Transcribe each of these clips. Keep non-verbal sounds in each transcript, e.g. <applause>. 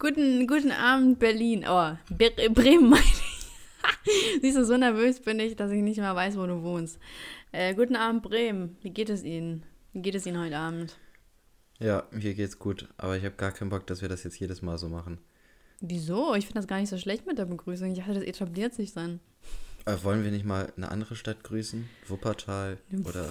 Guten, guten Abend, Berlin. Oh, Bre Bremen meine ich. <laughs> Siehst du, so nervös bin ich, dass ich nicht mehr weiß, wo du wohnst. Äh, guten Abend, Bremen. Wie geht es Ihnen? Wie geht es Ihnen heute Abend? Ja, mir geht's gut, aber ich habe gar keinen Bock, dass wir das jetzt jedes Mal so machen. Wieso? Ich finde das gar nicht so schlecht mit der Begrüßung. Ich dachte, das etabliert sich dann. Äh, wollen wir nicht mal eine andere Stadt grüßen? Wuppertal oder.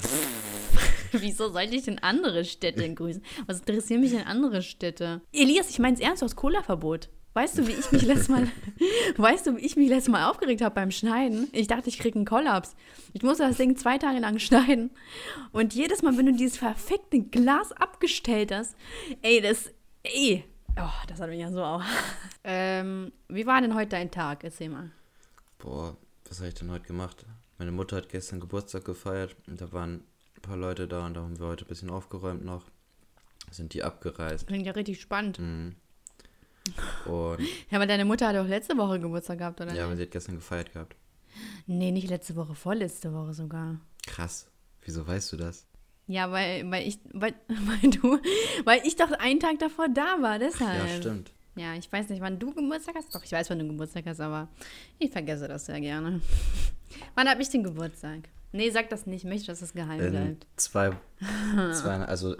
<laughs> Wieso sollte ich denn andere Städte grüßen? Was interessieren mich denn andere Städte? Elias, ich mein's ernst, du hast Cola-Verbot. Weißt du, wie ich mich letztes Mal, <laughs> weißt du, wie ich mich letztes Mal aufgeregt habe beim Schneiden? Ich dachte, ich kriege einen Kollaps. Ich musste das Ding zwei Tage lang schneiden. Und jedes Mal, wenn du dieses verfickte Glas abgestellt hast, ey, das, ey, oh, das hat mich ja so auch. <laughs> Ähm, wie war denn heute dein Tag? Erzähl mal. Boah, was habe ich denn heute gemacht? Meine Mutter hat gestern Geburtstag gefeiert und da waren ein paar Leute da und da haben wir heute ein bisschen aufgeräumt noch. Sind die abgereist. Klingt ja richtig spannend. Mhm. <laughs> Und Ja, aber deine Mutter hat auch letzte Woche Geburtstag gehabt, oder? ja, aber sie hat gestern gefeiert gehabt. Nee, nicht letzte Woche, vorletzte Woche sogar. Krass. Wieso weißt du das? Ja, weil, weil ich, weil, <laughs> weil du, weil ich doch einen Tag davor da war, deshalb. Ja, stimmt. Ja, ich weiß nicht, wann du Geburtstag hast. Doch, ich weiß, wann du Geburtstag hast, aber ich vergesse das sehr gerne. <laughs> wann habe ich den Geburtstag? Nee, sag das nicht. Ich möchte, dass es geheim In bleibt. zwei, <laughs> zwei, also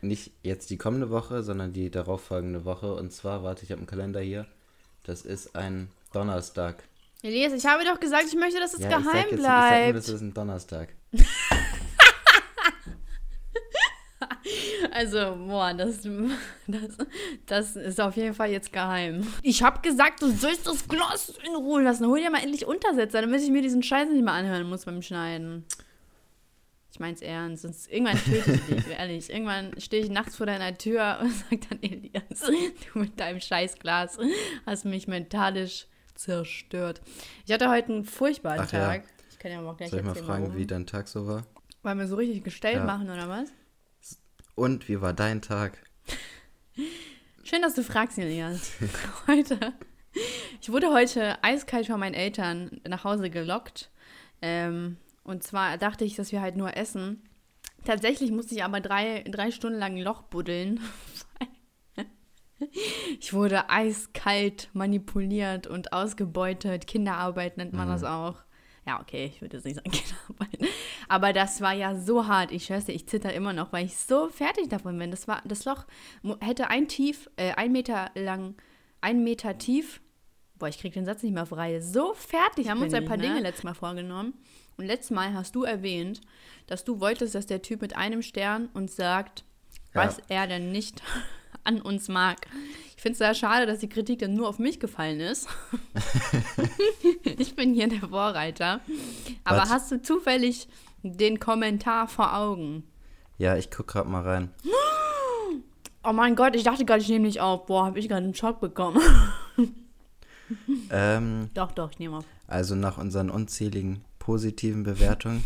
nicht jetzt die kommende Woche, sondern die darauffolgende Woche. Und zwar, warte, ich habe einen Kalender hier. Das ist ein Donnerstag. Elias, ich habe doch gesagt, ich möchte, dass es ja, ich sag geheim jetzt, ich sag nur, bleibt. das ist ein Donnerstag. <laughs> Also, boah, das, das, das ist auf jeden Fall jetzt geheim. Ich habe gesagt, du sollst das Glas in Ruhe lassen. Hol dir mal endlich Untersetzer, damit ich mir diesen Scheiß nicht mehr anhören muss beim Schneiden. Ich mein's ernst, sonst irgendwann töte ich dich, <laughs> ehrlich. Irgendwann stehe ich nachts vor deiner Tür <laughs> und sag dann, Elias, du mit deinem Scheißglas hast mich mentalisch zerstört. Ich hatte heute einen furchtbaren Ach ja. Tag. Ich kann ja mal gleich Soll ich mal fragen, warum. wie dein Tag so war? Wollen wir so richtig gestellt Ja. machen, oder was? Und wie war dein Tag? Schön, dass du fragst, Elias. <laughs> Heute. Ich wurde heute eiskalt von meinen Eltern nach Hause gelockt. Ähm, und zwar dachte ich, dass wir halt nur essen. Tatsächlich musste ich aber drei, drei Stunden lang ein Loch buddeln. <laughs> Ich wurde eiskalt manipuliert und ausgebeutet. Kinderarbeit nennt man das auch. Ja, okay, ich würde jetzt nicht sagen <laughs> Kinderarbeit. Aber das war ja so hart. Ich dir, ich zitter immer noch, weil ich so fertig davon bin. Das, war, das Loch hätte ein tief, äh, ein Meter lang, ein Meter tief. Boah, ich krieg den Satz nicht mehr auf Reihe. So fertig. Wir haben uns ein paar ich, Dinge ne? letztes Mal vorgenommen. Und letztes Mal hast du erwähnt, dass du wolltest, dass der Typ mit einem Stern uns sagt, Ja. was er denn nicht an uns mag. Ich finde es sehr schade, dass die Kritik dann nur auf mich gefallen ist. <laughs> ich bin hier der Vorreiter. Aber Was? hast du zufällig den Kommentar vor Augen? Ja, ich guck grad mal rein. <gasps> Oh mein Gott, ich dachte gerade, ich nehme nicht auf. Boah, habe ich gerade einen Schock bekommen. <laughs> Ähm, doch, doch, ich nehme auf. also nach unseren unzähligen positiven Bewertungen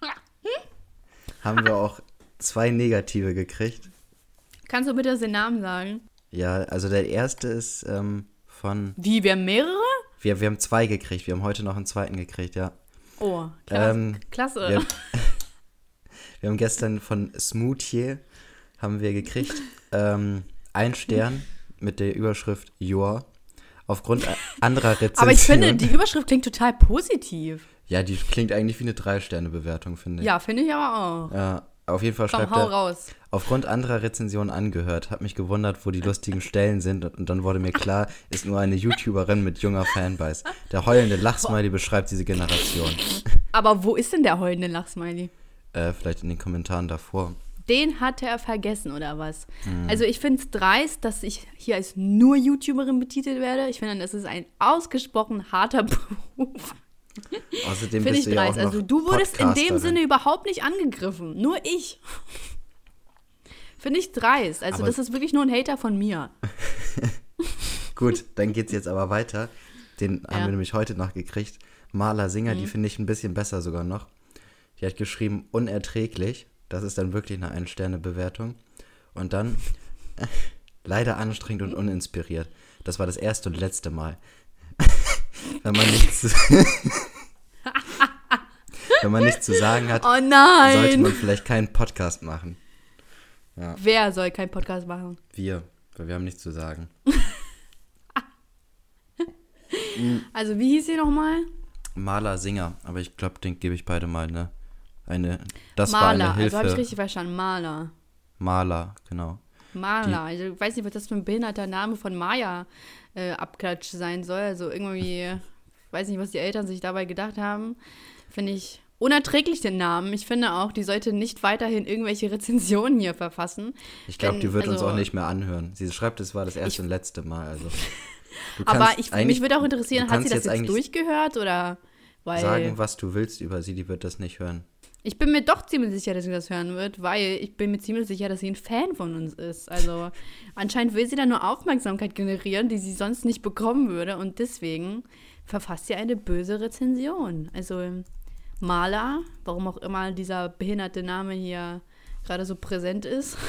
<laughs> haben wir auch zwei negative gekriegt. Kannst du bitte den Namen sagen? Ja, also der erste ist ähm, von. Wie, wir haben mehrere? Wir, wir haben zwei gekriegt. Wir haben heute noch einen zweiten gekriegt, ja. Oh, klasse. Ähm, klasse. Wir, <laughs> wir haben gestern von Smoothier haben wir gekriegt ähm, ein Stern mit der Überschrift Joa. Aufgrund anderer Rezensionen. <laughs> Aber ich finde, die Überschrift klingt total positiv. Ja, die klingt eigentlich wie eine Drei-Sterne-Bewertung, finde ich. Ja, finde ich aber auch. Ja, auf jeden Fall Komm, schreibt hau er, raus. Aufgrund anderer Rezensionen angehört, hat mich gewundert, wo die lustigen Stellen sind und dann wurde mir klar, ist nur eine YouTuberin mit junger Fanbase. Der heulende Lachsmiley beschreibt diese Generation. Aber wo ist denn der heulende Lachsmiley? Äh, vielleicht in den Kommentaren davor. Den hat er vergessen, oder was? Hm. Also ich finde es dreist, dass ich hier als nur YouTuberin betitelt werde. Ich finde, das ist ein ausgesprochen harter <laughs> Beruf. Außerdem Finde ich ja dreist. noch Also du wurdest in dem. Sinne überhaupt nicht angegriffen. Nur ich. Finde ich dreist. Also Aber- das ist wirklich nur ein Hater von mir. <laughs> Gut, dann geht's jetzt aber weiter. Den haben Ja. Mhm. wir nämlich heute noch gekriegt. Maler Singer, die finde ich ein bisschen besser sogar noch. Die hat geschrieben, unerträglich. Das ist dann wirklich eine Ein-Sterne-Bewertung. Und dann, <laughs> leider anstrengend und uninspiriert. Das war das erste und letzte Mal. <laughs> Wenn man nichts zu, Wenn man nichts zu sagen hat, Oh sollte man vielleicht keinen Podcast machen. Wer soll keinen Podcast machen? Wir, weil wir haben nichts zu sagen. <laughs> Also, wie hieß sie nochmal? Maler, Singer. Aber ich glaube, den gebe ich beide mal eine. eine das Maler, war eine also Hilfe. habe ich richtig verstanden. Maler. Maler, genau. Maler. Also, ich weiß nicht, was das für ein behinderter Name von Maya äh, Abklatsch sein soll. Also irgendwie, ich <laughs> weiß nicht, was die Eltern sich dabei gedacht haben. Finde ich unerträglich den Namen. Ich finde auch, die sollte nicht weiterhin irgendwelche <laughs> Rezensionen hier verfassen. Ich glaube, die wird uns also- auch nicht mehr anhören. Sie schreibt, es war das erste und letzte Mal. Also. <laughs> Aber ich, mich würde auch interessieren, hat sie das jetzt, eigentlich durchgehört oder weil sagen, was du willst über sie, die wird das nicht hören. ich bin mir doch ziemlich sicher, dass sie das hören wird, weil ich bin mir ziemlich sicher, dass sie ein Fan von uns ist. Also <laughs> anscheinend will sie da nur Aufmerksamkeit generieren, die sie sonst nicht bekommen würde und deswegen verfasst sie eine böse Rezension. Also Maler, warum auch immer dieser behinderte Name hier gerade so präsent ist. <laughs>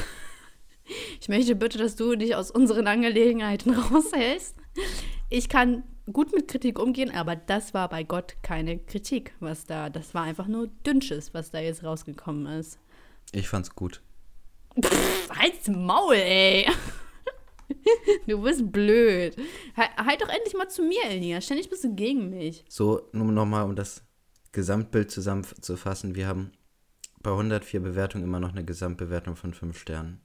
Ich möchte bitte, dass du dich aus unseren Angelegenheiten <laughs> raushältst. Ich kann gut mit Kritik umgehen, aber das war bei Gott keine Kritik, was da, das war einfach nur Dünnsches, was da jetzt rausgekommen ist. Ich fand's gut. Halt's Maul, ey. <laughs> Du bist blöd. Halt, halt doch endlich mal zu mir, Elias. Ständig bist du gegen mich. So, nur nochmal, um das Gesamtbild zusammenzufassen. Wir haben bei 104 Bewertungen immer noch eine Gesamtbewertung von 5 Sternen.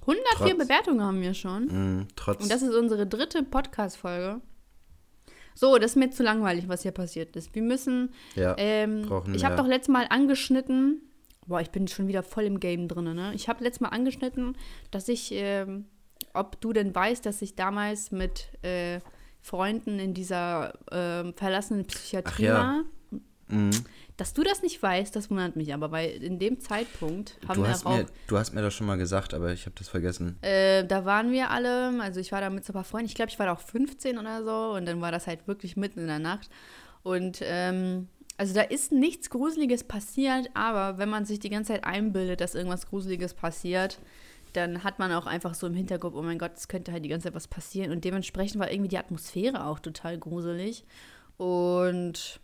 104 Trotz- Bewertungen haben wir schon. Mm, trotz. Und das ist unsere dritte Podcast-Folge. So, das ist mir zu langweilig, was hier passiert ist. Wir müssen. ja, Ähm, ich habe doch letztes Mal angeschnitten. Boah, ich bin schon wieder voll im Game drin, ne? Ich habe letztes Mal angeschnitten, dass ich, ähm, ob du denn weißt, dass ich damals mit äh, Freunden in dieser ähm, verlassenen Psychiatrie ja. war. Mm, Dass du das nicht weißt, das wundert mich aber, weil in dem Zeitpunkt haben du, wir auch mir, du hast mir das schon mal gesagt, aber ich habe das vergessen. äh, da waren wir alle, also ich war da mit so ein paar Freunden, ich glaube, ich war da auch 15 oder so und dann war das halt wirklich mitten in der Nacht. Und ähm, also da ist nichts Gruseliges passiert, aber wenn man sich die ganze Zeit einbildet, dass irgendwas Gruseliges passiert, dann hat man auch einfach so im Hinterkopf, oh mein Gott, es könnte halt die ganze Zeit was passieren. Und dementsprechend war irgendwie die Atmosphäre auch total gruselig. Und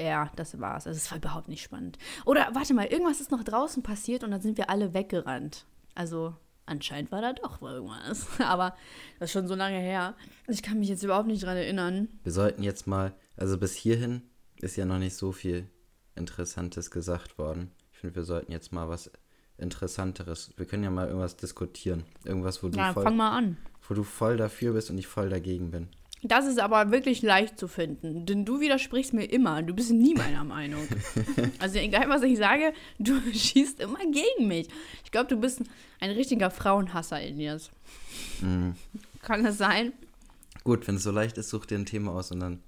ja, das war's. Also es war überhaupt nicht spannend. Oder warte mal, irgendwas ist noch draußen passiert und dann sind wir alle weggerannt. Also anscheinend war da doch irgendwas. <laughs> Aber das ist schon so lange her. Ich kann mich jetzt überhaupt nicht dran erinnern. Wir sollten jetzt mal, also bis hierhin ist ja noch nicht so viel Interessantes gesagt worden. Ich finde, wir sollten jetzt mal was Interessanteres. Wir können ja mal irgendwas diskutieren. Irgendwas, wo du, Ja, voll, fang mal an. wo du voll dafür bist und ich voll dagegen bin. Das ist aber wirklich leicht zu finden, denn du widersprichst mir immer. Du bist nie meiner Meinung. <laughs> Also egal, was ich sage, du <laughs> schießt immer gegen mich. Ich glaube, du bist ein richtiger Frauenhasser, Elias. Mm. Kann das sein? Gut, wenn es so leicht ist, such dir ein Thema aus und dann.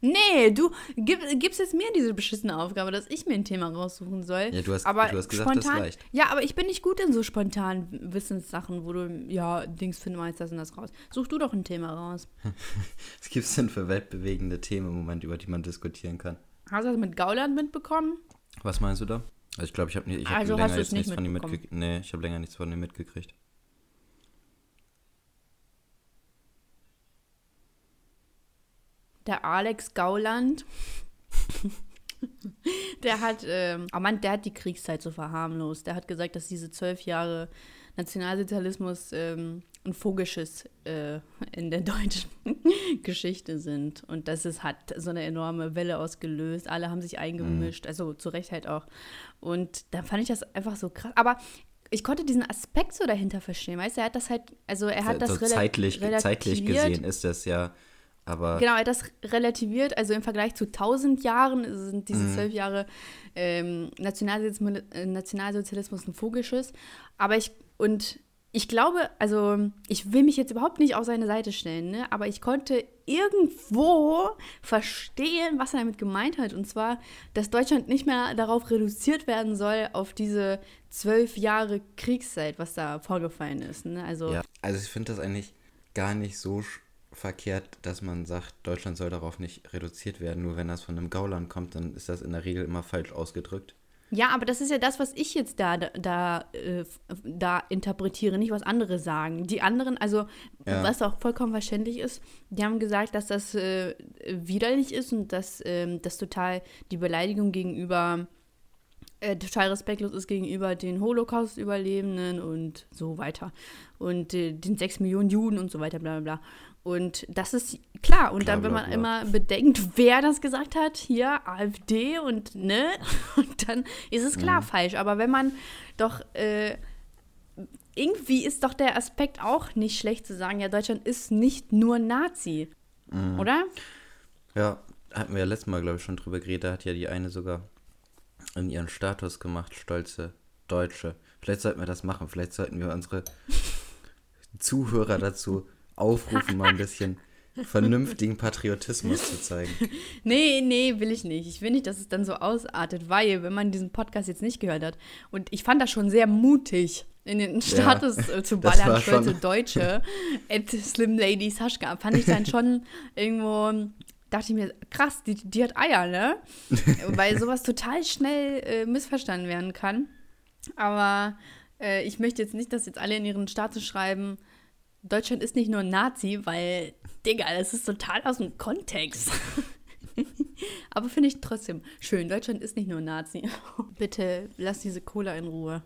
Nee, du gib, gibst jetzt mir diese beschissene Aufgabe, dass ich mir ein Thema raussuchen soll. Ja, du hast- aber du hast gesagt, das spontan, leicht. Ja, aber ich bin nicht gut in so spontanen Wissenssachen, wo du, ja, Dings finden wir jetzt das und das raus. Such du doch ein Thema raus. <laughs> Was gibt es denn für weltbewegende Themen im Moment, über die man diskutieren kann? Hast du das mit Gauland mitbekommen? Was meinst du da? Also ich glaube, ich habe ich hab Also länger nichts von ihm mitgekriegt. Nee, ich habe länger nichts von ihm mitgekriegt. Der Alex Gauland. <laughs> der hat, ähm, oh Mann, der hat die Kriegszeit so verharmlost. Der hat gesagt, dass diese zwölf Jahre Nationalsozialismus ähm, ein Vogelschiss äh, in der deutschen <laughs> Geschichte sind. Und das ist, hat so eine enorme Welle ausgelöst. Alle haben sich eingemischt, also zu Recht halt auch. Und da fand ich das einfach so krass. Aber ich konnte diesen Aspekt so dahinter verstehen. Weißt du, er hat das halt, also er hat das so rela- zeitlich, zeitlich gesehen ist das ja, aber Genau, er hat das relativiert. Also im Vergleich zu 1000 Jahren sind diese Mhm. zwölf Jahre ähm, Nationalsozialismus, äh, Nationalsozialismus ein Vogelschiss. Aber ich, und ich glaube, also ich will mich jetzt überhaupt nicht auf seine Seite stellen, ne? aber ich konnte irgendwo verstehen, was er damit gemeint hat. Und zwar, dass Deutschland nicht mehr darauf reduziert werden soll, auf diese zwölf Jahre Kriegszeit, was da vorgefallen ist. Ne? Also, ja. Also ich finde das eigentlich gar nicht so sch- verkehrt, dass man sagt, Deutschland soll darauf nicht reduziert werden. Nur wenn das von einem Gauland kommt, dann ist das in der Regel immer falsch ausgedrückt. Ja, aber das ist ja das, was ich jetzt da, da, äh, da interpretiere, nicht was andere sagen. Die anderen, also Ja. was auch vollkommen verständlich ist, die haben gesagt, dass das äh, widerlich ist und dass ähm, das total die Beleidigung gegenüber äh, total respektlos ist gegenüber den Holocaust-Überlebenden und so weiter. Und äh, den sechs Millionen Juden und so weiter, bla bla bla. Und das ist klar. Und Klar, dann, wenn man immer bedenkt, wer das gesagt hat, hier AfD und ne, <laughs> und dann ist es klar falsch. Aber wenn man doch, äh, irgendwie ist doch der Aspekt auch nicht schlecht zu sagen, ja, Deutschland ist nicht nur Nazi. Oder? Ja, hatten wir ja letztes Mal, glaube ich, schon drüber geredet. Da hat ja die eine sogar in ihren Status gemacht, stolze Deutsche. Vielleicht sollten wir das machen. Vielleicht sollten wir unsere Zuhörer dazu aufrufen, mal ein bisschen vernünftigen Patriotismus zu zeigen. <laughs> Nee, nee, will ich nicht. Ich will nicht, dass es dann so ausartet, weil, wenn man diesen Podcast jetzt nicht gehört hat, und ich fand das schon sehr mutig, in den Status äh, <laughs> zu ballern, stolze Deutsche, <laughs> at Slim Lady Saschka, fand ich dann schon irgendwo, dachte ich mir, krass, die, die hat Eier, ne? weil sowas total schnell äh, missverstanden werden kann. Aber äh, ich möchte jetzt nicht, dass jetzt alle in ihren Status schreiben, Deutschland ist nicht nur ein Nazi, weil, Digga, das ist total aus dem Kontext. <laughs> Aber finde ich trotzdem schön. Deutschland ist nicht nur ein Nazi. <laughs> Bitte lass diese Cola in Ruhe.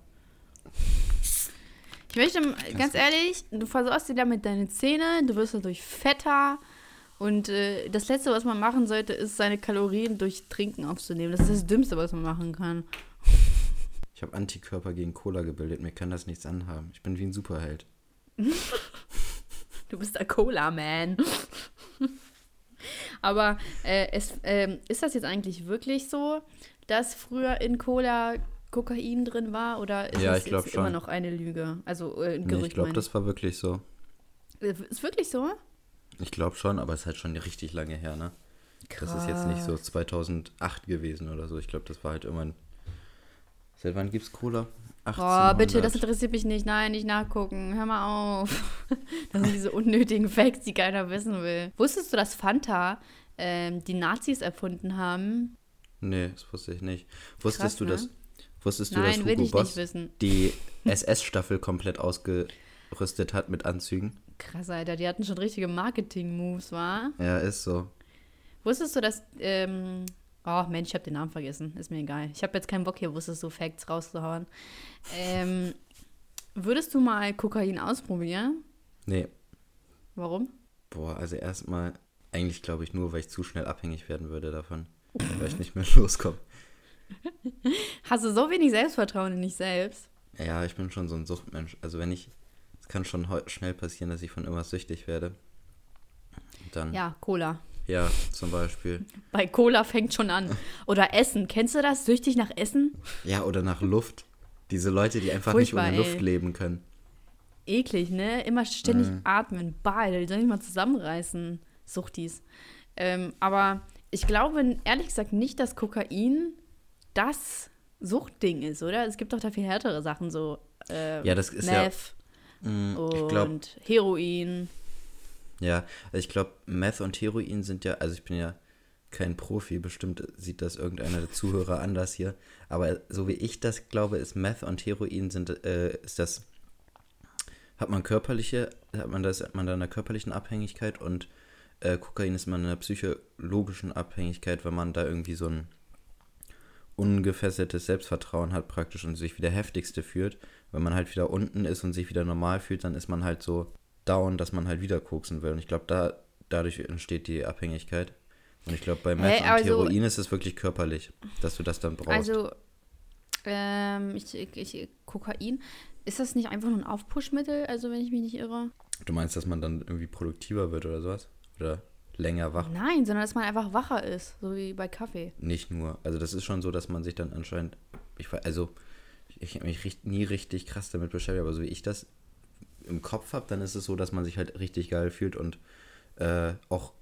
Ich möchte, ganz ehrlich, du versorgst dir damit deine Zähne, du wirst dadurch fetter. Und äh, das Letzte, was man machen sollte, ist, seine Kalorien durch Trinken aufzunehmen. Das ist das Dümmste, was man machen kann. Ich habe Antikörper gegen Cola gebildet. Mir kann das nichts anhaben. Ich bin wie ein Superheld. <laughs> Du bist der Cola-Man. <laughs> Aber äh, es, ähm, ist das jetzt eigentlich wirklich so, dass früher in Cola Kokain drin war? Oder ist Ja, es glaub jetzt immer schon. noch eine Lüge? Also äh, ein Nee, Gerücht, ich glaube, das war wirklich so. Äh, Ist wirklich so? Ich glaube schon, aber es ist halt schon richtig lange her, ne? Das ist jetzt nicht so 2008 gewesen oder so. Ich glaube, das war halt immer ein. Seit wann gibt's Cola? Boah, bitte, das 1800. interessiert mich nicht. Nein, nicht nachgucken. Hör mal auf. <laughs> Das sind diese unnötigen Facts, die keiner wissen will. Wusstest du, dass Fanta ähm, die Nazis erfunden haben? Nee, das wusste ich nicht. Wusstest Krass, du, ne? dass Wusstest du, Nein, dass Hugo Boss die SS-Staffel komplett ausgerüstet hat mit Anzügen? Krass, Alter, die hatten schon richtige Marketing-Moves, war? Ja, ist so. Wusstest du, dass. Ähm, oh, Mensch, ich habe den Namen vergessen. Ist mir egal. Ich habe jetzt keinen Bock hier, wusstest du, Facts rauszuhauen. Ähm, würdest du mal Kokain ausprobieren? Nee, Warum? boah, also erstmal, eigentlich glaube ich nur, weil ich zu schnell abhängig werden würde davon. <laughs> weil ich nicht mehr <laughs> loskomme. Hast du so wenig Selbstvertrauen in dich selbst? Ja, ich bin schon so ein Suchtmensch. Also wenn ich, es kann schon schnell passieren, dass ich von irgendwas süchtig werde. Dann, ja, Ja, zum Beispiel. Bei Cola fängt schon an. Oder Essen. Kennst du das? Süchtig nach Essen? Ja, oder nach Luft. Diese Leute, die einfach Furchtbar, nicht ohne Luft ey. leben können. Eklig, ne? Immer ständig Mhm. atmen. Bah, die sollen sich mal zusammenreißen. Suchtis. Ähm, aber ich glaube ehrlich gesagt nicht, dass Kokain das Suchtding ist, oder? Es gibt doch da viel härtere Sachen, so äh, Ja, das ist ja- Meth Mm, und Ich glaube, Heroin. Ja, also ich glaube, Meth und Heroin sind ja, also ich bin ja kein Profi, bestimmt sieht das irgendeiner der Zuhörer <laughs> anders hier, aber so wie ich das glaube, ist Meth und Heroin sind, äh, ist das, hat man körperliche, hat man das, hat man da eine körperlichen Abhängigkeit und äh, Kokain ist man in einer psychologischen Abhängigkeit, wenn man da irgendwie so ein ungefesseltes Selbstvertrauen hat praktisch und sich wieder heftigste fühlt. Wenn man halt wieder unten ist und sich wieder normal fühlt, dann ist man halt so down, dass man halt wieder koksen will. Und ich glaube, da, dadurch entsteht die Abhängigkeit. Und ich glaube, bei Meth und also- Heroin ist es wirklich körperlich, dass du das dann brauchst. Also, ähm, ich, ich, Kokain, ist das nicht einfach nur ein Aufpushmittel, also wenn ich mich nicht irre? du meinst, dass man dann irgendwie produktiver wird oder sowas? Oder länger wach? Nein, sondern dass man einfach wacher ist, so wie bei Kaffee. Nicht nur. Also das ist schon so, dass man sich dann anscheinend, ich also ich habe mich nie richtig krass damit beschäftigt, aber so wie ich das im Kopf habe, dann ist es so, dass man sich halt richtig geil fühlt und äh, auch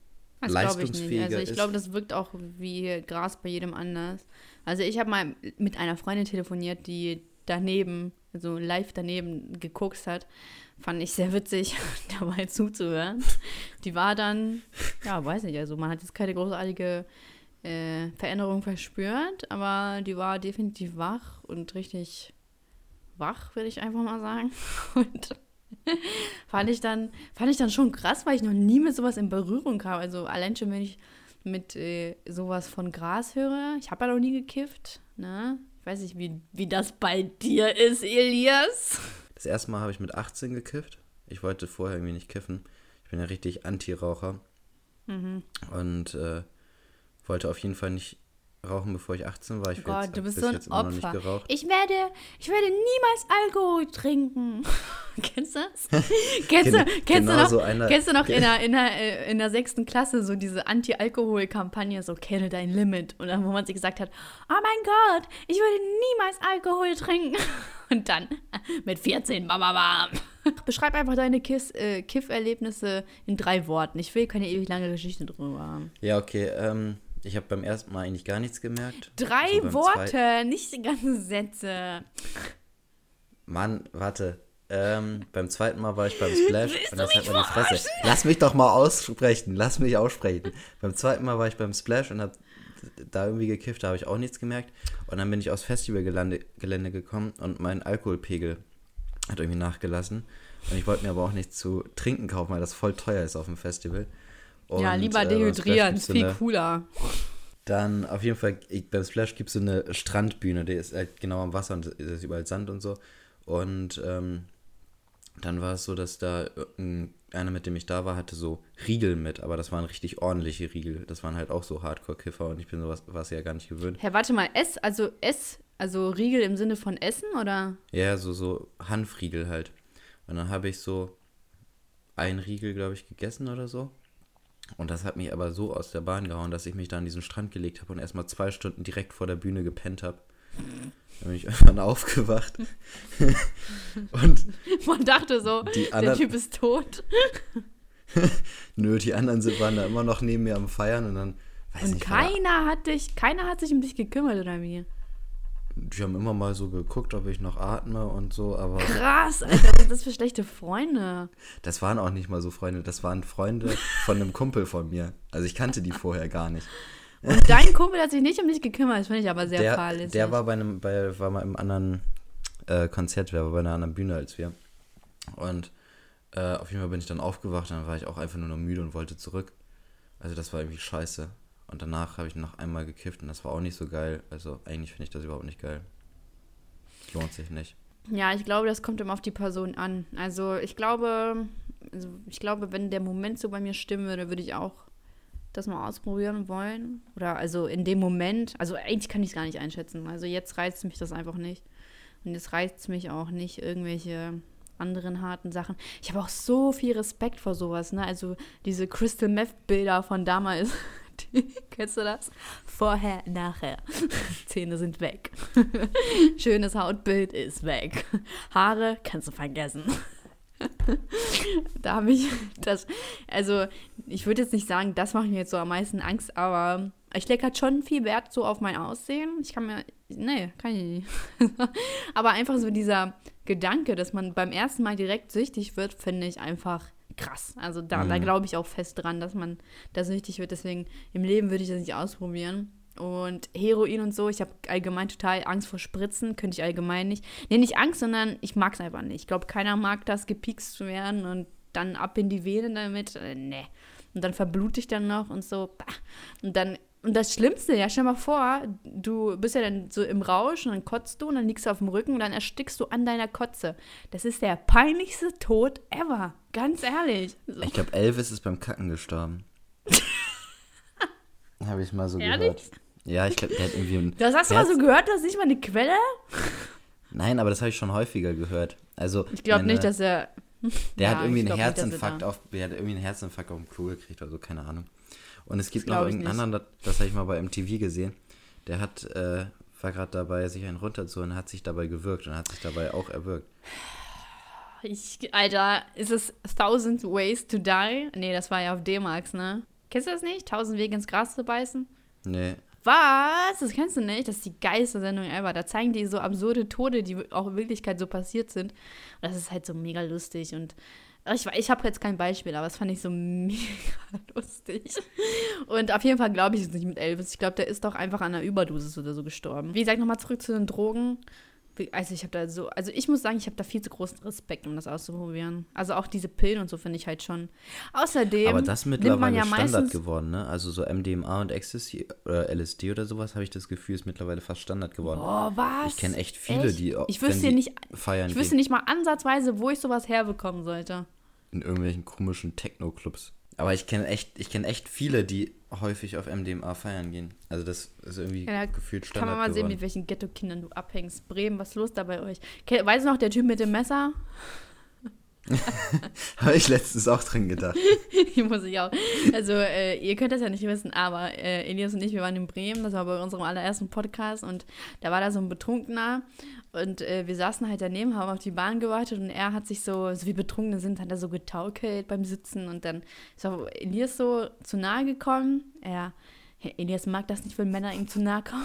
Das glaube ich nicht. leistungsfähiger Also ich glaube, das wirkt auch wie Gras bei jedem anders. Also ich habe mal mit einer Freundin telefoniert, die daneben, also live daneben gekokst hat. Fand ich sehr witzig, <laughs> dabei zuzuhören. Die war dann, ja, weiß nicht, also man hat jetzt keine großartige äh, Veränderung verspürt, aber die war definitiv wach und richtig wach, würde ich einfach mal sagen. <laughs> Und <laughs> fand ich dann fand ich dann schon krass, weil ich noch nie mit sowas in Berührung kam. Also allein schon, wenn ich mit äh, sowas von Gras höre. Ich habe ja noch nie gekifft, ne? Ich weiß nicht, wie, wie das bei dir ist, Elias. Das erste Mal habe ich mit 18 gekifft. Ich wollte vorher irgendwie nicht kiffen. Ich bin ja richtig Anti-Raucher. Mhm. Und äh, wollte auf jeden Fall nicht rauchen, bevor ich 18 war. Ich Oh Gott, jetzt, du bist bis so ein Opfer. geraucht. Ich werde, ich werde niemals Alkohol trinken. <laughs> kennst du das? <laughs> kennst du, kennst genau du noch, so einer- kennst du noch in <laughs> der, in, der, äh, in der sechsten Klasse so diese Anti-Alkohol-Kampagne, so kenne dein Limit. Und dann, wo man sich gesagt hat, oh mein Gott, ich würde niemals Alkohol trinken. Und dann mit 14, bam, bam, bam. Beschreib einfach deine Kiss, äh, Kiff-Erlebnisse in drei Worten. Ich will keine ewig lange Geschichte drüber haben. Ja, okay. Ähm, ich habe beim ersten Mal eigentlich gar nichts gemerkt. Drei So beim Worte, zweiten- nicht die ganzen Sätze. Mann, warte. Ähm, beim zweiten Mal war ich beim Splash Willst und das hat mich mir die Fresse. Lass mich doch mal aussprechen. Lass mich aussprechen. beim zweiten Mal war ich beim Splash und hab da irgendwie gekifft, da habe ich auch nichts gemerkt. Und dann bin ich aufs Festivalgelände Gelände gekommen und mein Alkoholpegel hat irgendwie nachgelassen. Und ich wollte mir aber auch nichts zu trinken kaufen, weil das voll teuer ist auf dem Festival. Und, ja, lieber äh, dehydrieren, viel eine- cooler. dann auf jeden Fall, ich, beim Splash gibt es so eine Strandbühne, die ist halt genau am Wasser und es ist überall Sand und so. Und ähm, dann war es so, dass da einer, mit dem ich da war, hatte so Riegel mit, aber das waren richtig ordentliche Riegel. Das waren halt auch so Hardcore-Kiffer und ich bin sowas was ja gar nicht gewöhnt. Hä, warte mal, Ess, also Ess, also Riegel im Sinne von Essen oder? Ja, so, so Hanfriegel halt. Und dann habe ich so einen Riegel, glaube ich, gegessen oder so. Und das hat mich aber so aus der Bahn gehauen, dass ich mich da an diesen Strand gelegt habe und erstmal zwei Stunden direkt vor der Bühne gepennt habe. Dann bin ich <laughs> irgendwann aufgewacht. <laughs> und Man dachte so, der Typ ist tot. <laughs> nö, die anderen sind, waren da immer noch neben mir am Feiern und dann, weiß Und nicht, da- keiner hat dich, keiner hat sich um dich gekümmert oder wie? Die haben immer mal so geguckt, ob ich noch atme und so, aber Krass, Alter, was sind das für schlechte Freunde? das waren auch nicht mal so Freunde, das waren Freunde von einem Kumpel von mir. Also ich kannte die vorher gar nicht. Und dein Kumpel hat sich nicht um dich gekümmert, das finde ich aber sehr der, fahrlässig. der war bei einem, bei, war mal im anderen äh, Konzert, der war bei einer anderen Bühne als wir. Und äh, auf jeden Fall bin ich dann aufgewacht, dann war ich auch einfach nur noch müde und wollte zurück. Also das war irgendwie scheiße. Und danach habe ich noch einmal gekifft und das war auch nicht so geil. Also eigentlich finde ich das überhaupt nicht geil. Lohnt sich nicht. Ja, ich glaube, das kommt immer auf die Person an. Also ich glaube, also ich glaube, wenn der Moment so bei mir stimmen würde, würde ich auch das mal ausprobieren wollen. Oder also in dem Moment, also eigentlich kann ich es gar nicht einschätzen. Also jetzt reizt mich das einfach nicht. Und jetzt reizt mich auch nicht irgendwelche anderen harten Sachen. Ich habe auch so viel Respekt vor sowas, ne? Also diese Crystal Meth Bilder von damals. <laughs> <laughs> Kennst du das? Vorher, nachher. <laughs> Zähne sind weg. <laughs> Schönes Hautbild ist weg. Haare kannst du vergessen. da habe ich das, also ich würde jetzt nicht sagen, das macht mir jetzt so am meisten Angst, aber ich lege halt schon viel Wert so auf mein Aussehen. Ich kann mir, nee, kann ich nicht. aber einfach so dieser Gedanke, dass man beim ersten Mal direkt süchtig wird, finde ich einfach krass. Also da, da Mhm. glaube ich auch fest dran, dass man da süchtig wird. Deswegen im Leben würde ich das nicht ausprobieren. Und Heroin und so, ich habe allgemein total Angst vor Spritzen, könnte ich allgemein nicht. Nee, nicht Angst, sondern ich mag es einfach nicht. Ich glaube, keiner mag das, gepikst zu werden und dann ab in die Vene damit. Äh, nee. Und dann verblute ich dann noch und so. Bah. Und dann, und das Schlimmste, ja, stell mal vor, du bist ja dann so im Rausch und dann kotzt du und dann liegst du auf dem Rücken und dann erstickst du an deiner Kotze. Das ist der peinlichste Tod ever. Ganz ehrlich. So. Ich glaube, Elvis ist beim Kacken gestorben. <laughs> Habe ich mal so Ehrlich? gehört. Ja, ich glaube, der hat irgendwie ein Das hast du mal so gehört, das ist nicht mal eine Quelle? Nein, aber das habe ich schon häufiger gehört. Also Ich glaube nicht, dass er. Der Ja, hat irgendwie einen nicht, er Herzinfarkt da- auf, der hat irgendwie einen Herzinfarkt auf dem Klo gekriegt oder so, keine Ahnung. Und es gibt noch irgendeinen anderen, das, das habe ich mal bei MTV gesehen. Der hat, äh, war gerade dabei, sich einen runterzuholen, hat sich dabei gewürgt und hat sich dabei auch erwürgt. Ich, Alter, ist es Thousand Ways to Die? Nee, das war ja auf D-Max, ne? Kennst du das nicht? Tausend Wege ins Gras zu beißen? Nee, Was? Das kennst du nicht? Das ist die geilste Sendung ever. Da zeigen die so absurde Tode, die auch in Wirklichkeit so passiert sind. Und das ist halt so mega lustig. Und ich, ich habe jetzt kein Beispiel, aber das fand ich so <laughs> mega lustig. Und auf jeden Fall glaube ich es nicht mit Elvis. Ich glaube, der ist doch einfach an einer Überdosis oder so gestorben. Wie gesagt, nochmal zurück zu den Drogen. Also ich habe da so, also ich muss sagen, ich habe da viel zu großen Respekt, um das auszuprobieren. Also auch diese Pillen und so finde ich halt schon. Außerdem Aber das ist mittlerweile man ja Standard geworden, ne? Also so MDMA und Ecstasy oder LSD oder sowas, habe ich das Gefühl, ist mittlerweile fast Standard geworden. Oh, was? Ich kenne echt viele, Echt? die Ich wüsste nicht, feiern ich wüsste nicht mal ansatzweise, wo ich sowas herbekommen sollte. In irgendwelchen komischen Techno-Clubs. Aber ich kenne echt, ich kenne echt viele, die häufig auf MDMA feiern gehen. Also das ist irgendwie Ja, gefühlt Kann Standard man mal sehen, geworden. mit welchen Ghetto-Kindern du abhängst. Bremen, was ist los da bei euch? Weißt du noch, der Typ mit dem Messer? <laughs> Habe ich letztens auch drin gedacht. <laughs> Die muss ich auch. Also, äh, ihr könnt das ja nicht wissen, aber äh, Elias und ich, wir waren in Bremen, das war bei unserem allerersten Podcast und da war da so ein Betrunkener und äh, wir saßen halt daneben, haben auf die Bahn gewartet und er hat sich so, so wie Betrunkene sind, hat er so getaukelt beim Sitzen und dann ist auch Elias so zu nahe gekommen. Er, Elias mag das nicht, wenn Männer ihm zu nahe kommen.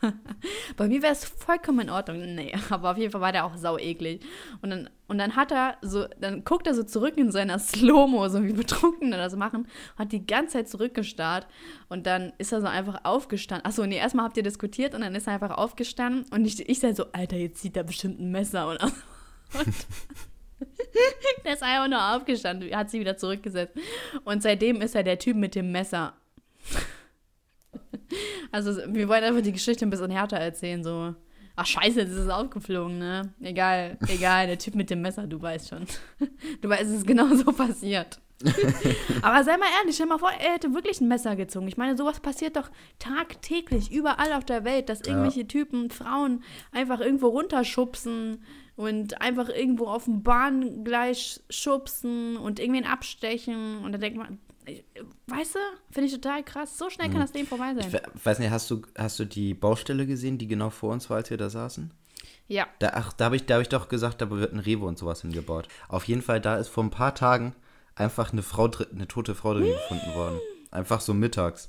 <laughs> Bei mir wäre es vollkommen in Ordnung. Nee, <laughs> aber auf jeden Fall war der auch sau eklig. Und dann, und dann hat er so, dann guckt er so zurück in seiner <laughs> Slow-Mo, so wie Betrunkene das machen, hat die ganze Zeit zurückgestarrt und dann ist er so einfach aufgestanden. Achso, nee, erstmal habt ihr diskutiert und dann ist er einfach aufgestanden und ich, ich sag so, Alter, jetzt zieht er bestimmt ein Messer und, und der ist einfach nur aufgestanden, hat sich wieder zurückgesetzt. Und seitdem ist er der Typ mit dem Messer. Also, wir wollen einfach die Geschichte ein bisschen härter erzählen, so. Ach, scheiße, das ist aufgeflogen, ne? Egal, egal, der Typ mit dem Messer, du weißt schon. Du weißt, es ist genau so <laughs> passiert. <laughs> Aber sei mal ehrlich, stell mal vor, er hätte wirklich ein Messer gezogen. Ich meine, sowas passiert doch tagtäglich überall auf der Welt, dass irgendwelche Typen Frauen einfach irgendwo runterschubsen und einfach irgendwo auf dem Bahngleis schubsen und irgendwen abstechen. Und dann denkt man, weißt du, finde ich total krass. So schnell kann das Leben vorbei sein. Ich we- weiß nicht, hast du, hast du die Baustelle gesehen, die genau vor uns war, als wir da saßen? Ja. Da, ach, da habe ich, da hab ich doch gesagt, da wird ein Rewe und sowas hingebaut. Auf jeden Fall, da ist vor ein paar Tagen einfach eine Frau, eine tote Frau drin gefunden worden. Einfach so mittags.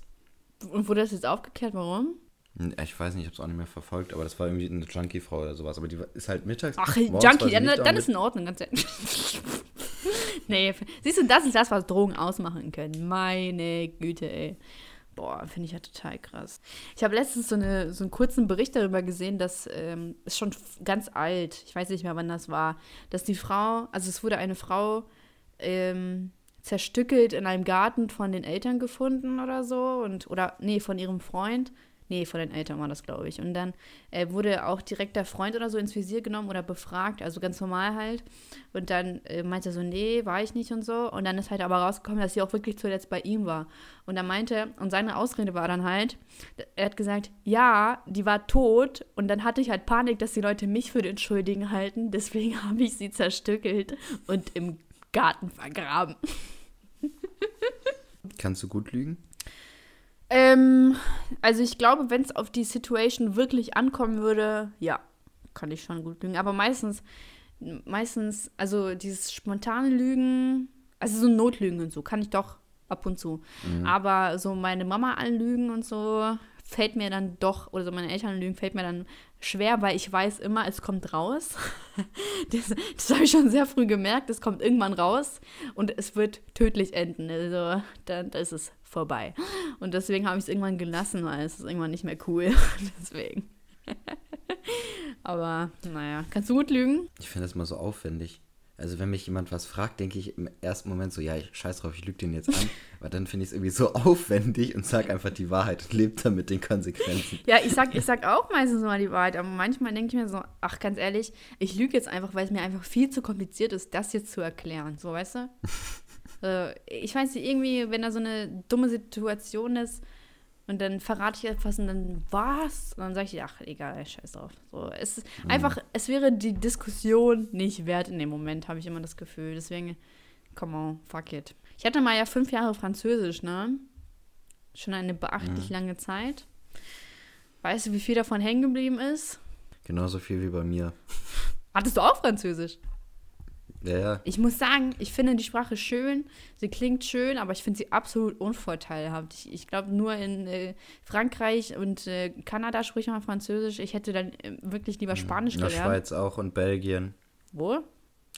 Und wurde das jetzt aufgeklärt? Warum? Ich weiß nicht, ich habe es auch nicht mehr verfolgt, aber das war irgendwie eine Junkie-Frau oder sowas. Aber die ist halt mittags. Ach, Junkie, dann, dann ist in Ordnung, ganz ehrlich. <laughs> nee, siehst du, das ist das, was Drogen ausmachen können. Meine Güte, ey. Boah, finde ich ja total krass. Ich habe letztens so, eine, so einen kurzen Bericht darüber gesehen, dass ähm, ist schon ganz alt, ich weiß nicht mehr, wann das war, dass die Frau, also es wurde eine Frau ähm, zerstückelt in einem Garten von den Eltern gefunden oder so und oder nee, von ihrem Freund. Nee, von den Eltern war das, glaube ich. Und dann äh, wurde auch direkt der Freund oder so ins Visier genommen oder befragt, also ganz normal halt. Und dann äh, meinte er so, nee, war ich nicht und so. Und dann ist halt aber rausgekommen, dass sie auch wirklich zuletzt bei ihm war. Und dann meinte, er- und seine Ausrede war dann halt, er hat gesagt, ja, die war tot. Und dann hatte ich halt Panik, dass die Leute mich für den Schuldigen halten. Deswegen <laughs> habe ich sie zerstückelt und im Garten vergraben. Kannst du gut lügen? Ähm, also ich glaube, wenn es auf die Situation wirklich ankommen würde, ja, kann ich schon gut lügen. Aber meistens, meistens, also dieses spontane Lügen, also so Notlügen und so, kann ich doch ab und zu. Aber so meine Mama anlügen und so fällt mir dann doch, oder so meine Eltern lügen, fällt mir dann schwer, weil ich weiß immer, es kommt raus. <laughs> Das, das habe ich schon sehr früh gemerkt, es kommt irgendwann raus und es wird tödlich enden. Also dann ist es vorbei. Und deswegen habe ich es irgendwann gelassen, weil es ist irgendwann nicht mehr cool. <laughs> deswegen. <laughs> Aber naja, kannst du gut lügen? Ich finde das mal so aufwendig. Also wenn mich jemand was fragt, denke ich im ersten Moment so, ja, ich scheiß drauf, ich lüge den jetzt an. <laughs> Aber dann finde ich es irgendwie so <laughs> aufwendig und sag einfach die Wahrheit und lebe dann mit den Konsequenzen. Ja, ich sag, ich sag auch meistens mal die Wahrheit, aber manchmal denke ich mir so, ach, ganz ehrlich, ich lüge jetzt einfach, weil es mir einfach viel zu kompliziert ist, das jetzt zu erklären. So, weißt du? <laughs> äh, ich weiß nicht, irgendwie, wenn da so eine dumme Situation ist und dann verrate ich etwas und dann was? Und dann sage ich, ach, egal, scheiß drauf. So, es ist einfach, es wäre die Diskussion nicht wert in dem Moment, habe ich immer das Gefühl. Deswegen, come on, fuck it. Ich hatte mal ja fünf Jahre Französisch, ne? Schon eine beachtlich lange Zeit. Weißt du, wie viel davon hängen geblieben ist? Genauso viel wie bei mir. Hattest du auch Französisch? Ja, ja. Ich muss sagen, ich finde die Sprache schön. Sie klingt schön, aber ich finde sie absolut unvorteilhaft. Ich, ich glaube, nur in äh, Frankreich und äh, Kanada spricht man Französisch. Ich hätte dann äh, wirklich lieber Spanisch In der gelernt. Schweiz auch und Belgien. Wo?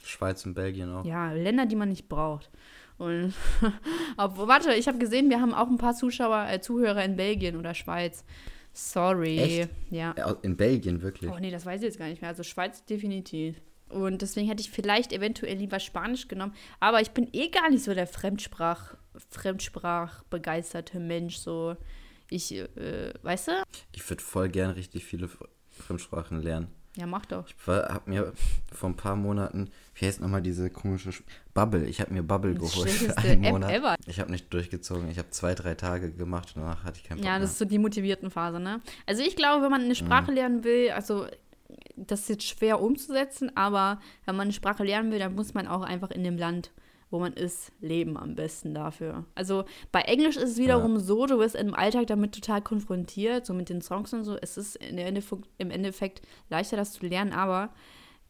Schweiz und Belgien auch. Ja, Länder, die man nicht braucht. Und <laughs> obwohl, warte, ich habe gesehen, wir haben auch ein paar Zuschauer, äh, Zuhörer in Belgien oder Schweiz. Sorry. Echt? Ja, In Belgien, wirklich. Oh nee, das weiß ich jetzt gar nicht mehr. Also Schweiz definitiv. Und deswegen hätte ich vielleicht eventuell lieber Spanisch genommen. Aber ich bin eh gar nicht so der Fremdsprach, Fremdsprachbegeisterte Mensch. So, ich, äh, weißt du? Ich würde voll gern richtig viele Fremdsprachen lernen. Ja, mach doch. Ich war, hab mir vor ein paar Monaten, wie heißt nochmal diese komische Sch Bubble? Ich habe mir Bubble Das geholt <laughs> für einen App Monat. ever. Ich habe nicht durchgezogen. Ich habe zwei, drei Tage gemacht und danach hatte ich keinen Bock Ja, mehr. das ist so die motivierten Phase, ne? Also ich glaube, wenn man eine Sprache Mhm. lernen will, also das ist jetzt schwer umzusetzen, aber wenn man eine Sprache lernen will, dann muss man auch einfach in dem Land, wo man ist, leben am besten dafür. Also bei Englisch ist es wiederum so, du wirst im Alltag damit total konfrontiert, so mit den Songs und so. Es ist Endeffekt, im Endeffekt leichter, das zu lernen, aber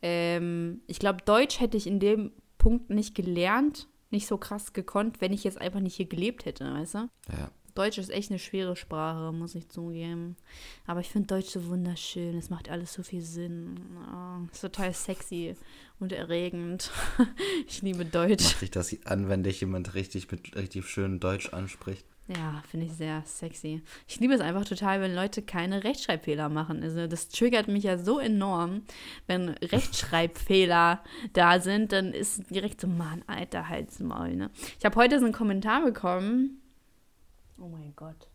ähm, ich glaube, Deutsch hätte ich in dem Punkt nicht gelernt, nicht so krass gekonnt, wenn ich jetzt einfach nicht hier gelebt hätte, weißt du? ja. Deutsch ist echt eine schwere Sprache, muss ich zugeben. Aber ich finde Deutsch so wunderschön. Es macht alles so viel Sinn. Oh, ist total sexy und erregend. <laughs> ich liebe Deutsch. Macht sich das an, wenn dich jemand richtig mit richtig schönem Deutsch anspricht? Ja, finde ich sehr sexy. Ich liebe es einfach total, wenn Leute keine Rechtschreibfehler machen. Also das triggert mich ja so enorm. Wenn Rechtschreibfehler <laughs> da sind, dann ist direkt so, Mann, alter Halsmaul, ne? Ich habe heute so einen Kommentar bekommen. Oh mein Gott.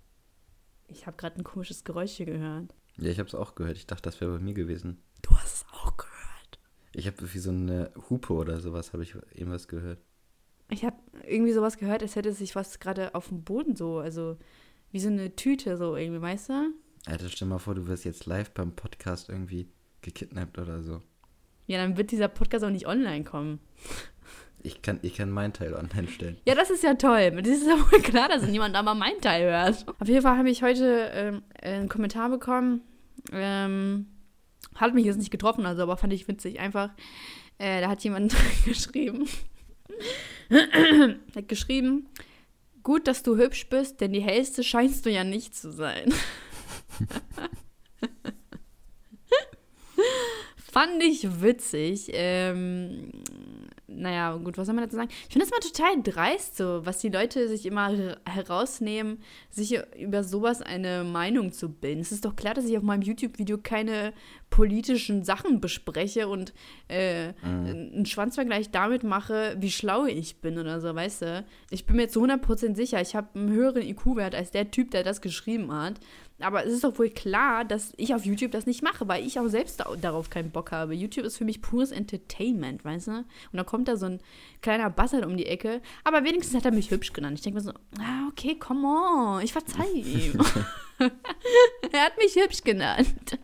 Ich habe gerade ein komisches Geräusch hier gehört. Ja, ich habe es auch gehört. Ich dachte, das wäre bei mir gewesen. Du hast es auch gehört. Ich habe wie so eine Hupe oder sowas, habe ich irgendwas gehört. Ich habe irgendwie sowas gehört, als hätte sich was gerade auf dem Boden so, also wie so eine Tüte so irgendwie, weißt du? Alter, stell mal vor, du wirst jetzt live beim Podcast irgendwie gekidnappt oder so. Ja, dann wird dieser Podcast auch nicht online kommen. Ich kann, ich kann meinen Teil online stellen. Ja, das ist ja toll. Das ist ja wohl klar, dass niemand da mal meinen Teil hört. Auf jeden Fall habe ich heute ähm, einen Kommentar bekommen. Ähm, hat mich jetzt nicht getroffen, also aber fand ich witzig. Einfach, äh, da hat jemand <laughs> geschrieben. hat geschrieben, gut, dass du hübsch bist, denn die hellste scheinst du ja nicht zu sein. <laughs> Fand ich witzig. Ähm, naja, gut, was soll man dazu sagen? Ich finde das mal total dreist, so, was die Leute sich immer her- herausnehmen, sich über sowas eine Meinung zu bilden. Es ist doch klar, dass ich auf meinem YouTube-Video keine politischen Sachen bespreche und äh, einen Schwanzvergleich damit mache, wie schlau ich bin oder so, weißt du? Ich bin mir zu 100% sicher, ich habe einen höheren IQ-Wert als der Typ, der das geschrieben hat. Aber es ist doch wohl klar, dass ich auf YouTube das nicht mache, weil ich auch selbst da, darauf keinen Bock habe. YouTube ist für mich pures Entertainment, weißt du? Und dann kommt da so ein kleiner Bastard um die Ecke. Aber wenigstens hat er mich hübsch genannt. Ich denke mir so, ah, okay, come on, ich verzeih ihm. <laughs> er hat mich hübsch genannt.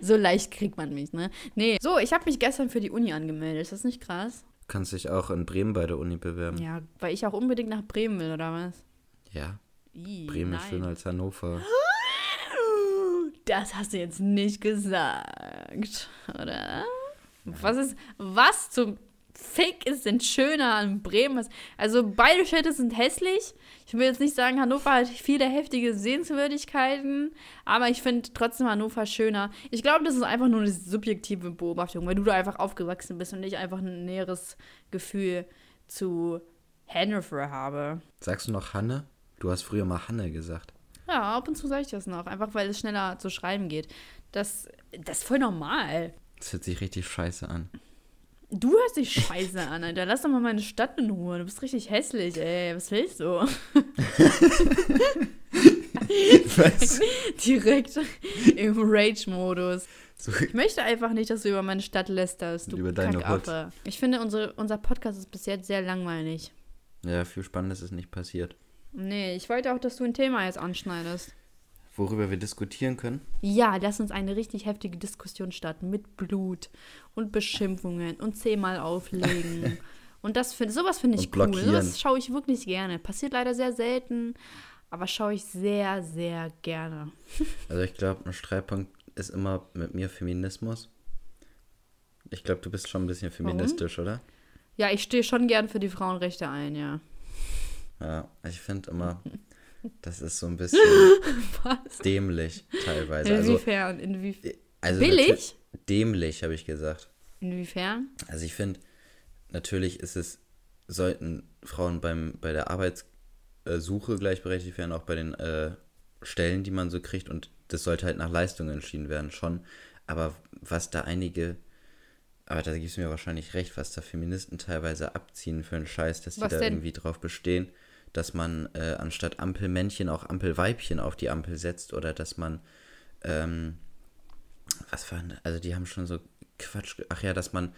So leicht kriegt man mich, ne? Nee. So, ich habe mich gestern für die Uni angemeldet. Ist das nicht krass? Du kannst dich auch in Bremen bei der Uni bewerben. Ja, weil ich auch unbedingt nach Bremen will, oder was? Ja, Ih, Bremen ist schöner als Hannover. <gasps> Das hast du jetzt nicht gesagt, oder? Was ist, was zum Fick ist denn schöner an Bremen? Also beide Städte sind hässlich. Ich will jetzt nicht sagen, Hannover hat viele heftige Sehenswürdigkeiten, aber ich finde trotzdem Hannover schöner. Ich glaube, das ist einfach nur eine subjektive Beobachtung, weil du da einfach aufgewachsen bist und ich einfach ein näheres Gefühl zu Hannover habe. Sagst du noch Hanne? Du hast früher mal Hanne gesagt. Ja, ab und zu sage ich das noch, einfach weil es schneller zu schreiben geht. Das, das ist voll normal. Das hört sich richtig scheiße an. Du hörst dich scheiße an, Alter. Lass doch mal meine Stadt in Ruhe. Du bist richtig hässlich, ey. Was willst du? <laughs> Was? <laughs> Direkt im Rage-Modus. So, Ich möchte einfach nicht, dass du über meine Stadt lästerst, du Über deine Kackaffe. Ich finde, unsere, unser Podcast ist bis jetzt sehr langweilig. ja, viel Spannendes ist nicht passiert. Nee, ich wollte auch, dass du ein Thema jetzt anschneidest. Worüber wir diskutieren können? Ja, lass uns eine richtig heftige Diskussion starten mit Blut und Beschimpfungen und zehnmal auflegen. <laughs> und das find, sowas finde ich cool. Sowas schaue ich wirklich gerne. Passiert leider sehr selten, aber schaue ich sehr, sehr gerne. <laughs> Also ich glaube, ein Streitpunkt ist immer mit mir Feminismus. Ich glaube, du bist schon ein bisschen feministisch, oder? Ja, ich stehe schon gern für die Frauenrechte ein, ja. Ja, ich finde immer, <laughs> das ist so ein bisschen dämlich teilweise. Also, Inwiefern? Inwie also Billig? Dämlich, habe ich gesagt. Inwiefern? Also ich finde, natürlich ist es, sollten Frauen beim, bei der Arbeitssuche gleichberechtigt werden, auch bei den äh, Stellen, die man so kriegt. Und das sollte halt nach Leistung entschieden werden, schon. Aber was da einige, aber da gibst du mir wahrscheinlich recht, was da Feministen teilweise abziehen für einen Scheiß, dass die Was da denn? irgendwie drauf bestehen, dass man äh, anstatt Ampelmännchen auch Ampelweibchen auf die Ampel setzt oder dass man, ähm, was war denn, also die haben schon so Quatsch, ach ja, dass man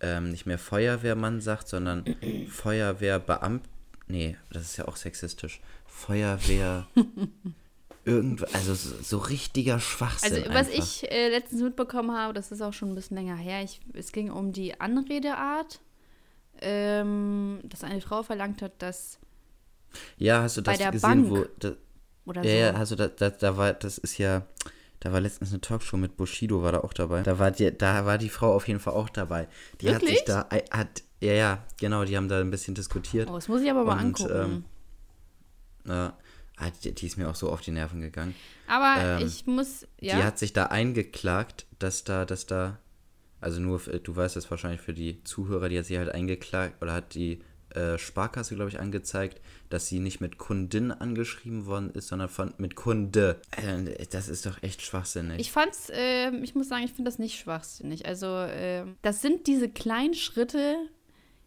ähm, nicht mehr Feuerwehrmann sagt, sondern <clears throat> Feuerwehrbeamt, nee, das ist ja auch sexistisch, Feuerwehr, <laughs> irgend, also so, so richtiger Schwachsinn Also, was einfach. ich äh, letztens mitbekommen habe, das ist auch schon ein bisschen länger her, ich, es ging um die Anredeart, ähm, dass eine Frau verlangt hat, dass, Ja, hast du das gesehen, Bank wo, da, oder ja, so. ja, also da, da, da war, das ist ja, da war letztens eine Talkshow mit Bushido, war da auch dabei. Da war die, da war die Frau auf jeden Fall auch dabei. Die hat Wirklich? sich da, äh, hat, ja, ja, genau, die haben da ein bisschen diskutiert. Oh, das muss ich aber mal Und, angucken. ähm, ah, die, die ist mir auch so auf die Nerven gegangen. aber ähm, ich muss, ja. Die hat sich da eingeklagt, dass da, dass da, also nur, du weißt das wahrscheinlich für die Zuhörer, die hat sich halt eingeklagt oder hat die äh, Sparkasse, glaube ich, angezeigt, dass sie nicht mit Kundin angeschrieben worden ist, sondern von, mit Kunde. Äh, das ist doch echt schwachsinnig. Ich fand's, ähm, ich muss sagen, ich finde das nicht schwachsinnig. Also, ähm, das sind diese kleinen Schritte.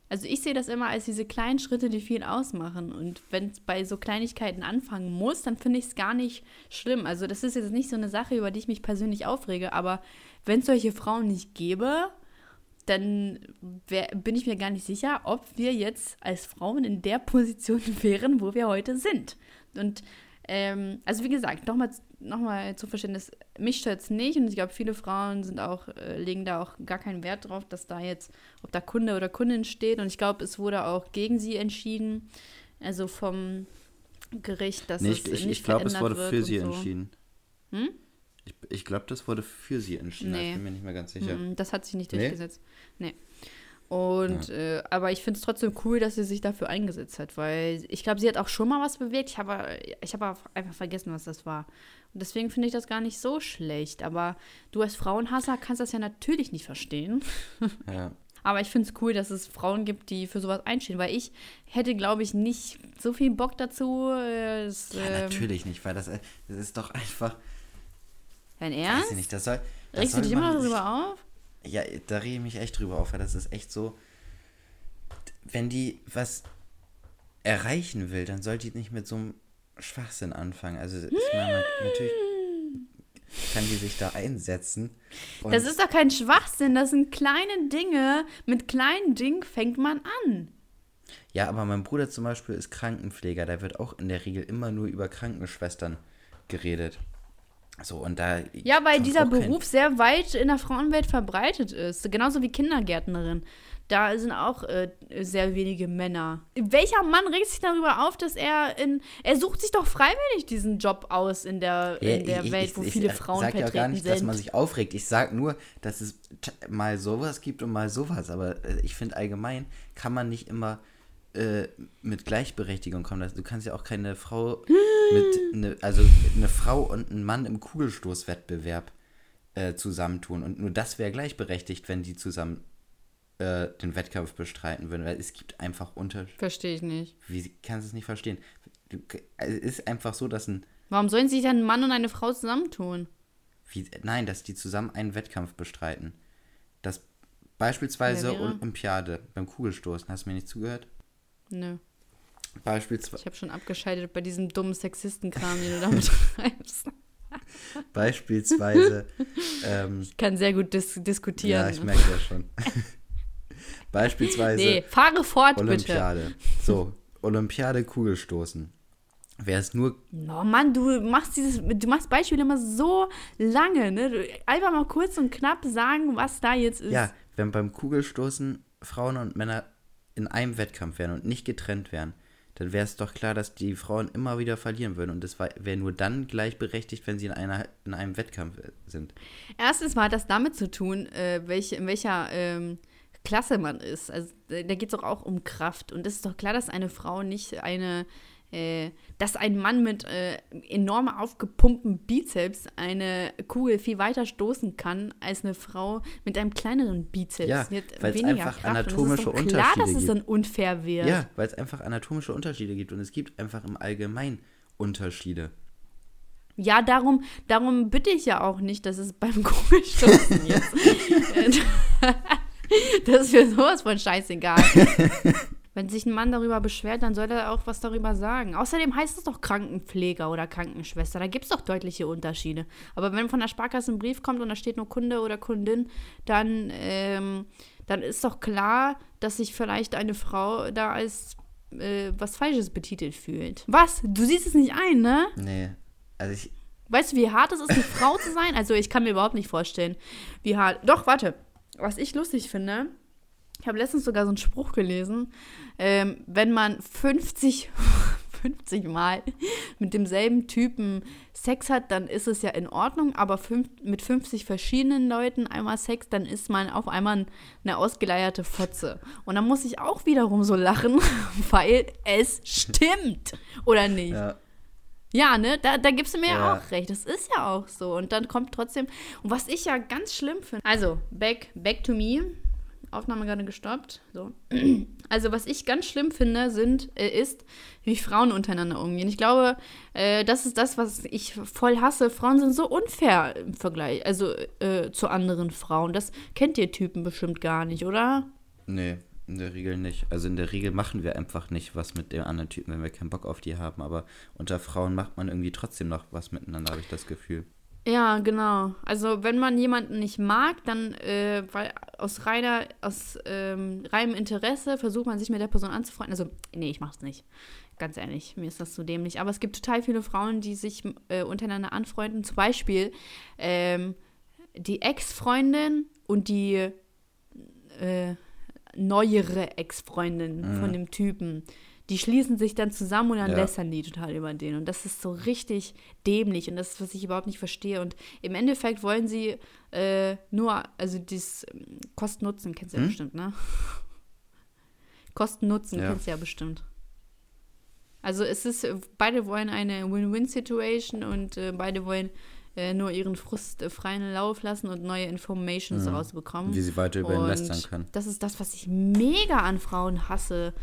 Also, ich sehe das immer als diese kleinen Schritte, die viel ausmachen. Und wenn es bei so Kleinigkeiten anfangen muss, dann finde ich es gar nicht schlimm. Also, das ist jetzt nicht so eine Sache, über die ich mich persönlich aufrege. Aber wenn es solche Frauen nicht gäbe, dann wär, bin ich mir gar nicht sicher, ob wir jetzt als Frauen in der Position <laughs> wären, wo wir heute sind. Und ähm, also wie gesagt, nochmal noch mal zu Verständnis, mich stört es nicht und ich glaube, viele Frauen sind auch, äh, legen da auch gar keinen Wert drauf, dass da jetzt, ob da Kunde oder Kundin steht. Und ich glaube, es wurde auch gegen sie entschieden, also vom Gericht, dass nee, es ich ich, nicht ich glaube, es wurde für sie so. entschieden. Hm? Ich, ich glaube, das wurde für sie entschieden. Nee. Ich bin mir nicht mehr ganz sicher. Mm, Das hat sich nicht Nee? durchgesetzt. Nee. Und, äh, aber ich finde es trotzdem cool, dass sie sich dafür eingesetzt hat, weil ich glaube, sie hat auch schon mal was bewegt. Ich habe ich hab einfach vergessen, was das war. Und deswegen finde ich das gar nicht so schlecht. Aber du als Frauenhasser kannst das ja natürlich nicht verstehen. <laughs> Ja. Aber ich finde es cool, dass es Frauen gibt, die für sowas einstehen, weil ich hätte, glaube ich, nicht so viel Bock dazu. äh, Es, ja, ähm, natürlich nicht, weil das, äh, das ist doch einfach. Dein Weiß Ernst? ich nicht, das soll. Das Regst du dich immer darüber auf? Ja, da rege ich mich echt drüber auf, weil das ist echt so. Wenn die was erreichen will, dann soll die nicht mit so einem Schwachsinn anfangen. Also, ich meine, natürlich kann die sich da einsetzen. Das ist doch kein Schwachsinn, das sind kleine Dinge. Mit kleinen Dingen fängt man an. ja, aber mein Bruder zum Beispiel ist Krankenpfleger. Da wird auch in der Regel immer nur über Krankenschwestern geredet. So, und da. Ja, weil dieser Beruf sehr weit in der Frauenwelt verbreitet ist. Genauso wie Kindergärtnerin. Da sind auch äh, sehr wenige Männer. Welcher Mann regt sich darüber auf, dass er in. Er sucht sich doch freiwillig diesen Job aus in der, Ja, in der ich- Welt, ich- wo ich viele Frauen ja vertreten gar nicht, sind. dass man sich aufregt. Ich sage nur, dass es mal sowas gibt und mal sowas. Aber äh, ich finde allgemein kann man nicht immer äh, mit Gleichberechtigung kommen. Du kannst ja auch keine Frau <laughs> mit ne, also eine Frau und ein Mann im Kugelstoßwettbewerb äh, zusammentun. Und nur das wäre gleichberechtigt, wenn die zusammen äh, den Wettkampf bestreiten würden. Weil es gibt einfach Unterschiede. Verstehe ich nicht. Wie kannst du es nicht verstehen? Du, also es ist einfach so, dass ein Warum sollen sich dann ein Mann und eine Frau zusammentun? Wie, nein, dass die zusammen einen Wettkampf bestreiten. Das beispielsweise? Olympiade beim Kugelstoßen. Hast du mir nicht zugehört? Nö. Beispielsweise, Ich habe schon abgeschaltet bei diesem dummen Sexistenkram, den du da <laughs> betreibst. beispielsweise, <laughs> ähm, Ich kann sehr gut dis diskutieren. ja, ich merke das schon. <laughs> beispielsweise nee, fahre fort, bitte. Olympiade. So, Olympiade Kugelstoßen. Wäre es nur, Oh Mann, du machst dieses, du machst Beispiele immer so lange, ne? Du, einfach mal kurz und knapp sagen, was da jetzt ist. ja, wenn beim Kugelstoßen Frauen und Männer in einem Wettkampf wären und nicht getrennt wären, dann wäre es doch klar, dass die Frauen immer wieder verlieren würden. Und das wäre nur dann gleichberechtigt, wenn sie in, einer, in einem Wettkampf äh, sind. Erstens mal hat das damit zu tun, äh, welche, in welcher ähm, Klasse man ist. Also da geht es doch auch um Kraft. Und es ist doch klar, dass eine Frau nicht eine, äh, dass ein Mann mit äh, enorm aufgepumpten Bizeps eine Kugel viel weiter stoßen kann, als eine Frau mit einem kleineren Bizeps. Ja, weil's weniger einfach Kraft. anatomische es ist doch klar, dass Unterschiede es dann unfair wird. Ja, weil es einfach anatomische Unterschiede gibt und es gibt einfach im Allgemeinen Unterschiede. Ja, darum, darum bitte ich ja auch nicht, dass es beim <laughs> Kugelstoßen jetzt. das ist mir sowas von scheißegal. <laughs> Wenn sich ein Mann darüber beschwert, dann soll er auch was darüber sagen. Außerdem heißt es doch Krankenpfleger oder Krankenschwester. Da gibt es doch deutliche Unterschiede. Aber wenn von der Sparkasse ein Brief kommt und da steht nur Kunde oder Kundin, dann, ähm, dann ist doch klar, dass sich vielleicht eine Frau da als äh, was Falsches betitelt fühlt. Was? Du siehst es nicht ein, ne? Nee. Also ich. Weißt du, wie hart es ist, eine Frau zu sein? Also ich kann mir überhaupt nicht vorstellen, wie hart. Doch, warte. Was ich lustig finde, ich habe letztens sogar so einen Spruch gelesen, ähm, wenn man 50, 50 <laughs> Mal mit demselben Typen Sex hat, dann ist es ja in Ordnung, aber fünf, mit 50 verschiedenen Leuten einmal Sex, dann ist man auf einmal eine ausgeleierte Fotze. Und dann muss ich auch wiederum so lachen, <laughs> weil es stimmt, oder nicht? Ja. Ja, ne, da, da gibst du mir ja. auch recht. Das ist ja auch so. Und dann kommt trotzdem. Und was ich ja ganz schlimm finde. Also, back, back to me. Aufnahme gerade gestoppt. So. Also, was ich ganz schlimm finde, sind, äh, ist, wie Frauen untereinander umgehen. Ich glaube, äh, das ist das, was ich voll hasse. Frauen sind so unfair im Vergleich, also äh, zu anderen Frauen. Das kennt ihr Typen bestimmt gar nicht, oder? Nee, in der Regel nicht. Also in der Regel machen wir einfach nicht was mit dem anderen Typen, wenn wir keinen Bock auf die haben. Aber unter Frauen macht man irgendwie trotzdem noch was miteinander, habe ich das Gefühl. Ja, genau. Also wenn man jemanden nicht mag, dann äh, weil aus reiner, aus ähm, reinem Interesse versucht man sich mit der Person anzufreunden. Also, nee, ich mach's nicht. Ganz ehrlich, mir ist das zu dämlich. Aber es gibt total viele Frauen, die sich äh, untereinander anfreunden. Zum Beispiel ähm, die Ex-Freundin und die äh, neuere Ex-Freundin mhm. von dem Typen die schließen sich dann zusammen und dann ja. lästern die total über den. Und das ist so richtig dämlich und das ist, was ich überhaupt nicht verstehe. Und im Endeffekt wollen sie äh, nur, also dieses ähm, Kosten-Nutzen kennst du ja hm? bestimmt, ne? <laughs> Kosten-Nutzen ja. kennst du ja bestimmt. Also es ist, beide wollen eine Win-Win-Situation und äh, beide wollen äh, nur ihren Frust äh, freien Lauf lassen und neue Informations mhm. rausbekommen. Wie sie weiter über ihn lästern können. Das ist das, was ich mega an Frauen hasse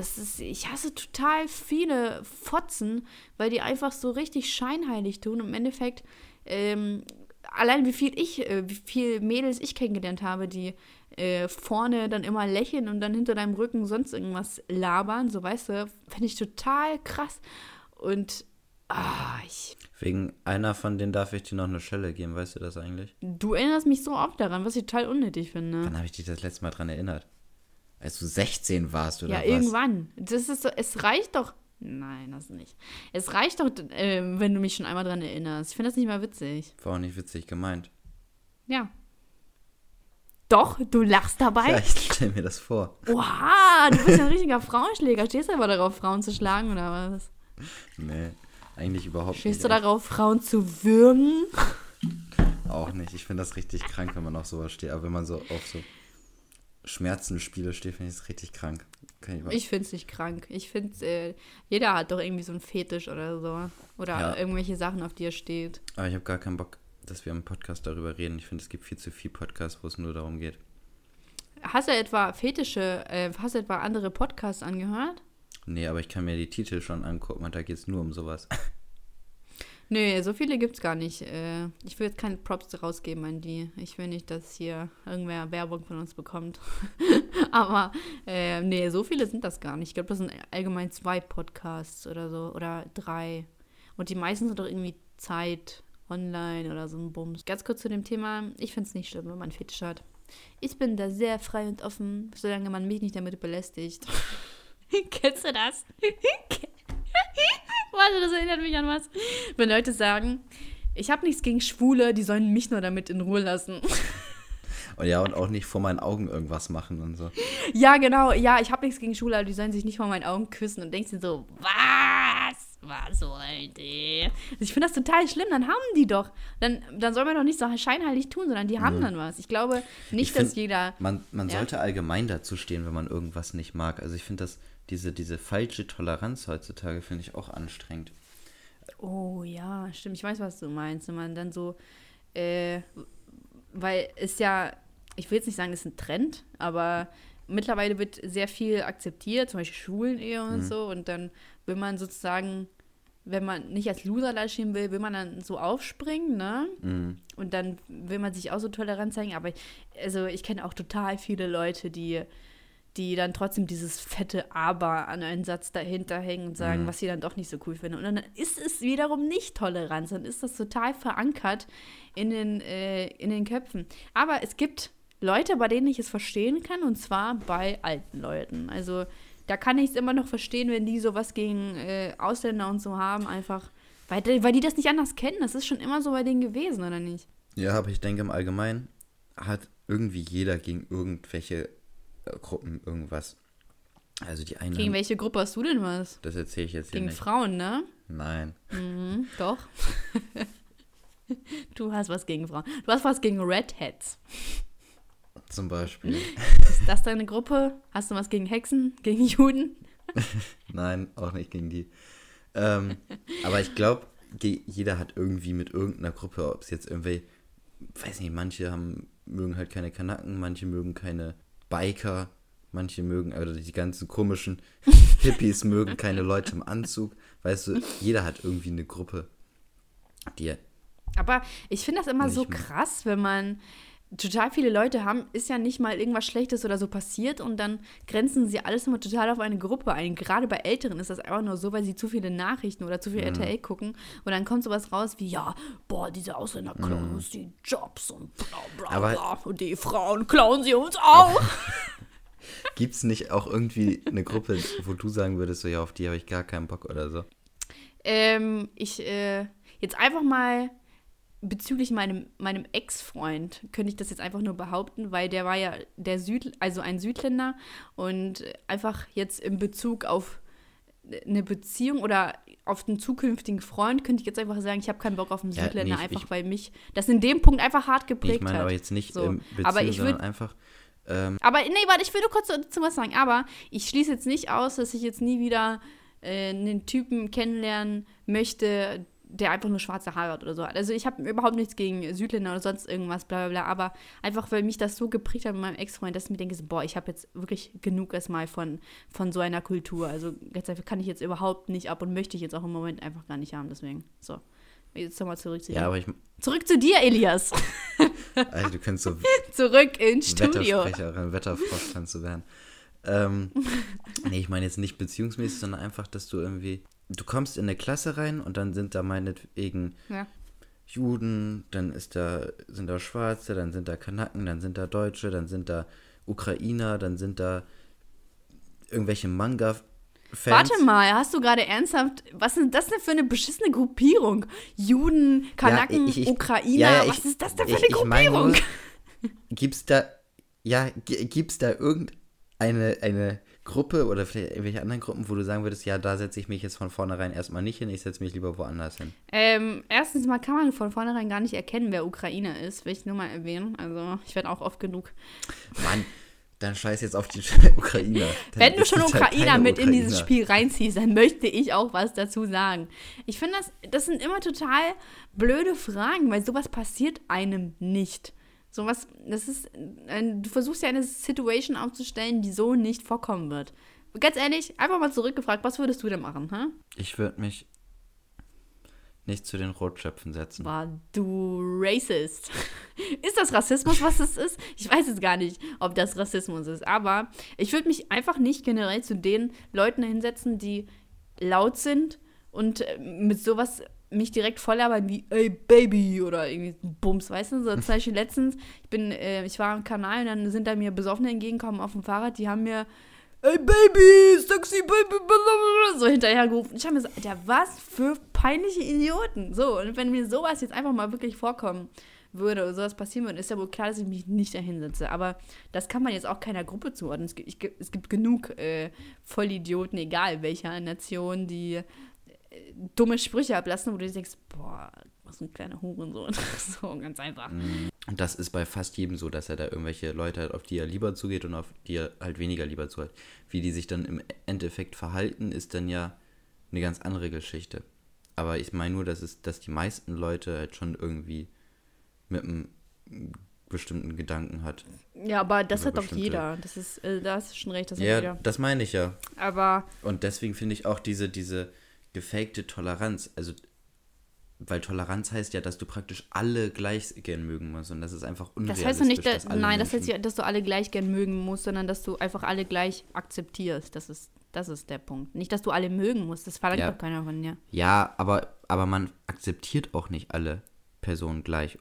das ist, ich hasse total viele Fotzen, weil die einfach so richtig scheinheilig tun. Und im Endeffekt, ähm, allein wie viel ich, äh, wie viel Mädels ich kennengelernt habe, die äh, vorne dann immer lächeln und dann hinter deinem Rücken sonst irgendwas labern, so weißt du, finde ich total krass. Und ah, ich. Wegen einer von denen darf ich dir noch eine Schelle geben, weißt du das eigentlich? Du erinnerst mich so oft daran, was ich total unnötig finde. Wann habe ich dich das letzte Mal dran erinnert? Als du 16 warst, oder ja, was? Ja, irgendwann. Das ist so, es reicht doch. Nein, das nicht. Es reicht doch, äh, wenn du mich schon einmal dran erinnerst. Ich finde das nicht mal witzig. War auch nicht witzig gemeint. Ja. Doch, du lachst dabei. Ja, ich stell mir das vor. Oha, du bist ja ein richtiger Frauenschläger. Stehst du aber darauf, Frauen zu schlagen oder was? Nee, eigentlich überhaupt Stehst nicht. Stehst du darauf, Frauen zu würgen? Auch nicht. Ich finde das richtig krank, wenn man auf sowas steht. Aber wenn man so auf so Schmerzenspiele steht, finde ich es richtig krank. ich ich finde es nicht krank. Ich finde, äh, jeder hat doch irgendwie so einen Fetisch oder so. Oder ja. irgendwelche Sachen, auf die er steht. Aber ich habe gar keinen Bock, dass wir im Podcast darüber reden. Ich finde, es gibt viel zu viel Podcasts, wo es nur darum geht. Hast du etwa Fetische, äh, hast du etwa andere Podcasts angehört? Nee, aber ich kann mir die Titel schon angucken und da geht es nur um sowas. <laughs> Nö, so viele gibt es gar nicht. Äh, ich will jetzt keine Props rausgeben an die. Ich will nicht, dass hier irgendwer Werbung von uns bekommt. <laughs> Aber äh, nee, so viele sind das gar nicht. Ich glaube, das sind allgemein zwei Podcasts oder so. Oder drei. Und die meisten sind doch irgendwie Zeit, online oder so ein Bums. Ganz kurz zu dem Thema. Ich finde es nicht schlimm, wenn man Fetisch hat. Ich bin da sehr frei und offen, solange man mich nicht damit belästigt. <laughs> Kennst du das? <laughs> Warte, das erinnert mich an was. Wenn Leute sagen, ich habe nichts gegen Schwule, die sollen mich nur damit in Ruhe lassen. Und ja, und auch nicht vor meinen Augen irgendwas machen und so. Ja, genau. Ja, ich habe nichts gegen Schwule, aber die sollen sich nicht vor meinen Augen küssen und denkst dir so, was? Was wollen die? Also ich finde das total schlimm. Dann haben die doch. Dann, dann soll man doch nicht so scheinheilig tun, sondern die haben mhm. dann was. Ich glaube nicht, ich find, dass jeder. Man, man ja. sollte allgemein dazu stehen, wenn man irgendwas nicht mag. Also ich finde das diese, diese falsche Toleranz heutzutage finde ich auch anstrengend. Oh ja, stimmt. Ich weiß, was du meinst. Wenn man dann so, äh, weil es ja, ich will jetzt nicht sagen, es ist ein Trend, aber mittlerweile wird sehr viel akzeptiert, zum Beispiel Schulenehe und mhm. so. Und dann will man sozusagen wenn man nicht als Loser da stehen will, will man dann so aufspringen, ne? Mhm. Und dann will man sich auch so tolerant zeigen. Aber also ich kenne auch total viele Leute, die, die dann trotzdem dieses fette Aber an einen Satz dahinter hängen und sagen, Mhm. was sie dann doch nicht so cool finden. Und dann ist es wiederum nicht Toleranz, dann ist das total verankert in den, äh, in den Köpfen. Aber es gibt Leute, bei denen ich es verstehen kann, und zwar bei alten Leuten. Also da kann ich es immer noch verstehen, wenn die sowas gegen äh, Ausländer und so haben, einfach, weil, die- weil die das nicht anders kennen. Das ist schon immer so bei denen gewesen, oder nicht? Ja, aber ich denke im Allgemeinen hat irgendwie jeder gegen irgendwelche Gruppen irgendwas. Also die einen, Gegen welche Gruppe hast du denn was? das erzähle ich jetzt hier Gegen nicht. Frauen, ne? Nein. Mhm, doch. <laughs> du hast was gegen Frauen. Du hast was gegen Redheads. Zum Beispiel. <laughs> Ist das deine Gruppe? Hast du was gegen Hexen? Gegen Juden? <laughs> Nein, auch nicht gegen die. Ähm, aber ich glaube, jeder hat irgendwie mit irgendeiner Gruppe, ob es jetzt irgendwie, weiß nicht, manche haben, mögen halt keine Kanaken, manche mögen keine Biker, manche mögen, also die ganzen komischen <laughs> Hippies mögen keine Leute im Anzug. Weißt du, jeder hat irgendwie eine Gruppe, die Aber ich finde das immer so krass, wenn man total viele Leute haben, ist ja nicht mal irgendwas Schlechtes oder so passiert und dann grenzen sie alles immer total auf eine Gruppe ein. Gerade bei Älteren ist das einfach nur so, weil sie zu viele Nachrichten oder zu viel RTL gucken und dann kommt sowas raus wie, ja, boah, diese Ausländer klauen uns die Jobs und bla bla Aber- bla und die Frauen klauen sie uns auch. <laughs> Gibt es nicht auch irgendwie eine Gruppe, wo du sagen würdest, so ja, auf die habe ich gar keinen Bock oder so? Ähm, ich, äh, jetzt einfach mal bezüglich meinem, meinem Ex-Freund könnte ich das jetzt einfach nur behaupten, weil der war ja der Süd, also ein Südländer und einfach jetzt in Bezug auf eine Beziehung oder auf den zukünftigen Freund könnte ich jetzt einfach sagen, ich habe keinen Bock auf einen Ja, Südländer, nee, ich- einfach ich- weil mich das in dem Punkt einfach hart geprägt ich meine hat. aber jetzt nicht So. Beziehung, Aber ich würd- einfach, ähm, Aber nee, warte, ich will nur kurz dazu was sagen. Aber ich schließe jetzt nicht aus, dass ich jetzt nie wieder äh, einen Typen kennenlernen möchte, der einfach nur schwarze Haare hat oder so. Also ich habe überhaupt nichts gegen Südländer oder sonst irgendwas, bla bla bla. Aber einfach, weil mich das so geprägt hat mit meinem Ex-Freund, dass ich mir denke, so, boah, ich habe jetzt wirklich genug erstmal von, von so einer Kultur. Also ganz einfach kann ich jetzt überhaupt nicht ab und möchte ich jetzt auch im Moment einfach gar nicht haben. Deswegen, so. Jetzt nochmal zurück zu dir. ja, aber ich, Zurück zu dir, Elias. <laughs> also du könntest so <laughs> Zurück ins Studio. Wettersprecherin, Wetterfrosch kannst du werden. Ähm, nee, ich meine jetzt nicht beziehungsmäßig, sondern einfach, dass du irgendwie, du kommst in eine Klasse rein und dann sind da meinetwegen Ja. Juden, dann ist da, sind da Schwarze, dann sind da Kanaken, dann sind da Deutsche, dann sind da Ukrainer, dann sind da irgendwelche Manga-Fans. Warte mal, hast du gerade ernsthaft, was ist das denn für eine beschissene Gruppierung? Juden, Kanaken, ich- ich- Ukrainer, ja, ja, ich- was ist das denn für eine meine Gruppierung? nur, Gibt's da, ja, gi- gibt's da irgendeine eine Gruppe oder vielleicht irgendwelche anderen Gruppen, wo du sagen würdest, ja, da setze ich mich jetzt von vornherein erstmal nicht hin, ich setze mich lieber woanders hin. ähm, erstens mal kann man von vornherein gar nicht erkennen, wer Ukrainer ist, will ich nur mal erwähnen. Also ich werde auch oft genug. Mann, dann scheiß jetzt auf die <laughs> Ukrainer. Dann Wenn du schon halt Ukrainer keine mit in dieses Ukrainer. Spiel reinziehst, dann möchte ich auch was dazu sagen. Ich finde, das, das sind immer total blöde Fragen, weil sowas passiert einem nicht. Sowas, das ist, du versuchst ja eine Situation aufzustellen, die so nicht vorkommen wird. Ganz ehrlich, einfach mal zurückgefragt, was würdest du denn machen, hä? Ich würde mich nicht zu den Rotschöpfen setzen. War du racist. <laughs> ist das Rassismus, was es ist? Ich weiß jetzt gar nicht, ob das Rassismus ist. Aber ich würde mich einfach nicht generell zu den Leuten hinsetzen, die laut sind und äh, mit sowas mich direkt volllabern wie, ey Baby oder irgendwie Bums, weißt du? So zum <laughs> Beispiel letztens, ich bin, äh, ich war am Kanal und dann sind da mir Besoffene entgegengekommen auf dem Fahrrad, die haben mir ey Baby, sexy Baby, so hinterhergerufen. Ich habe mir so, Alter, was für peinliche Idioten. So, und wenn mir sowas jetzt einfach mal wirklich vorkommen würde oder sowas passieren würde, ist ja wohl klar, dass ich mich nicht dahin setze. Aber das kann man jetzt auch keiner Gruppe zuordnen. Es gibt, ich, es gibt genug äh, Vollidioten, egal welcher Nation, die dumme Sprüche ablassen, wo du denkst, boah, was ein kleiner Hurensohn. <laughs> so, ganz einfach. Und das ist bei fast jedem so, dass er da irgendwelche Leute hat, auf die er lieber zugeht und auf die er halt weniger lieber zugeht. Wie die sich dann im Endeffekt verhalten, ist dann ja eine ganz andere Geschichte. Aber ich meine nur, dass, es, dass die meisten Leute halt schon irgendwie mit einem bestimmten Gedanken hat. Ja, aber das hat doch jeder. Das ist, äh, da hast du schon recht, das hat Ja, jeder. das meine ich ja. Aber Und deswegen finde ich auch diese, diese gefakte Toleranz. Also, weil Toleranz heißt ja, dass du praktisch alle gleich gern mögen musst. Und das ist einfach Das unrealistisch. heißt doch nicht, dass dass, nein, das heißt ja, dass du alle gleich gern mögen musst, sondern dass du einfach alle gleich akzeptierst. Das ist, das ist der Punkt. Nicht, dass du alle mögen musst. Das verlangt Ja. doch keiner von dir. Ja, aber, aber man akzeptiert auch nicht alle Personen gleich.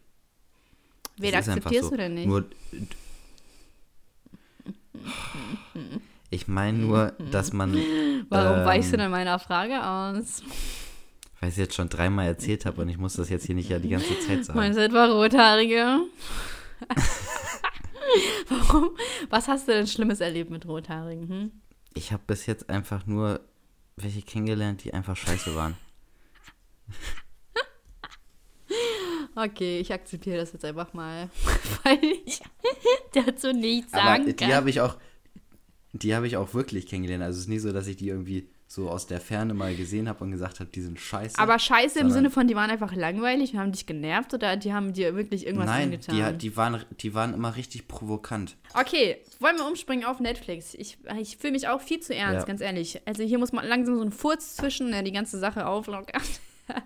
Wen Das akzeptierst so. du denn nicht? Nur, <laughs> ich meine nur, dass man, Warum ähm, weichst du denn meiner Frage aus? weil ich es jetzt schon dreimal erzählt habe und ich muss das jetzt hier nicht ja die ganze Zeit sagen. Meinst du etwa Rothaarige? <laughs> Warum? Was hast du denn Schlimmes erlebt mit Rothaarigen? Hm? Ich habe bis jetzt einfach nur welche kennengelernt, die einfach scheiße waren. Okay, ich akzeptiere das jetzt einfach mal, <laughs> weil ich dazu nichts Aber sagen die kann. habe ich auch, die habe ich auch wirklich kennengelernt. Also es ist nie so, dass ich die irgendwie so aus der Ferne mal gesehen habe und gesagt habe, die sind scheiße. Aber scheiße im Sinne von, die waren einfach langweilig und haben dich genervt oder die haben dir wirklich irgendwas Nein, angetan? die, die, waren, die waren immer richtig provokant. Okay, wollen wir umspringen auf Netflix? Ich, ich fühle mich auch viel zu ernst, Ja. ganz ehrlich. Also hier muss man langsam so einen Furz zwischen, der die ganze Sache auflockert. <laughs>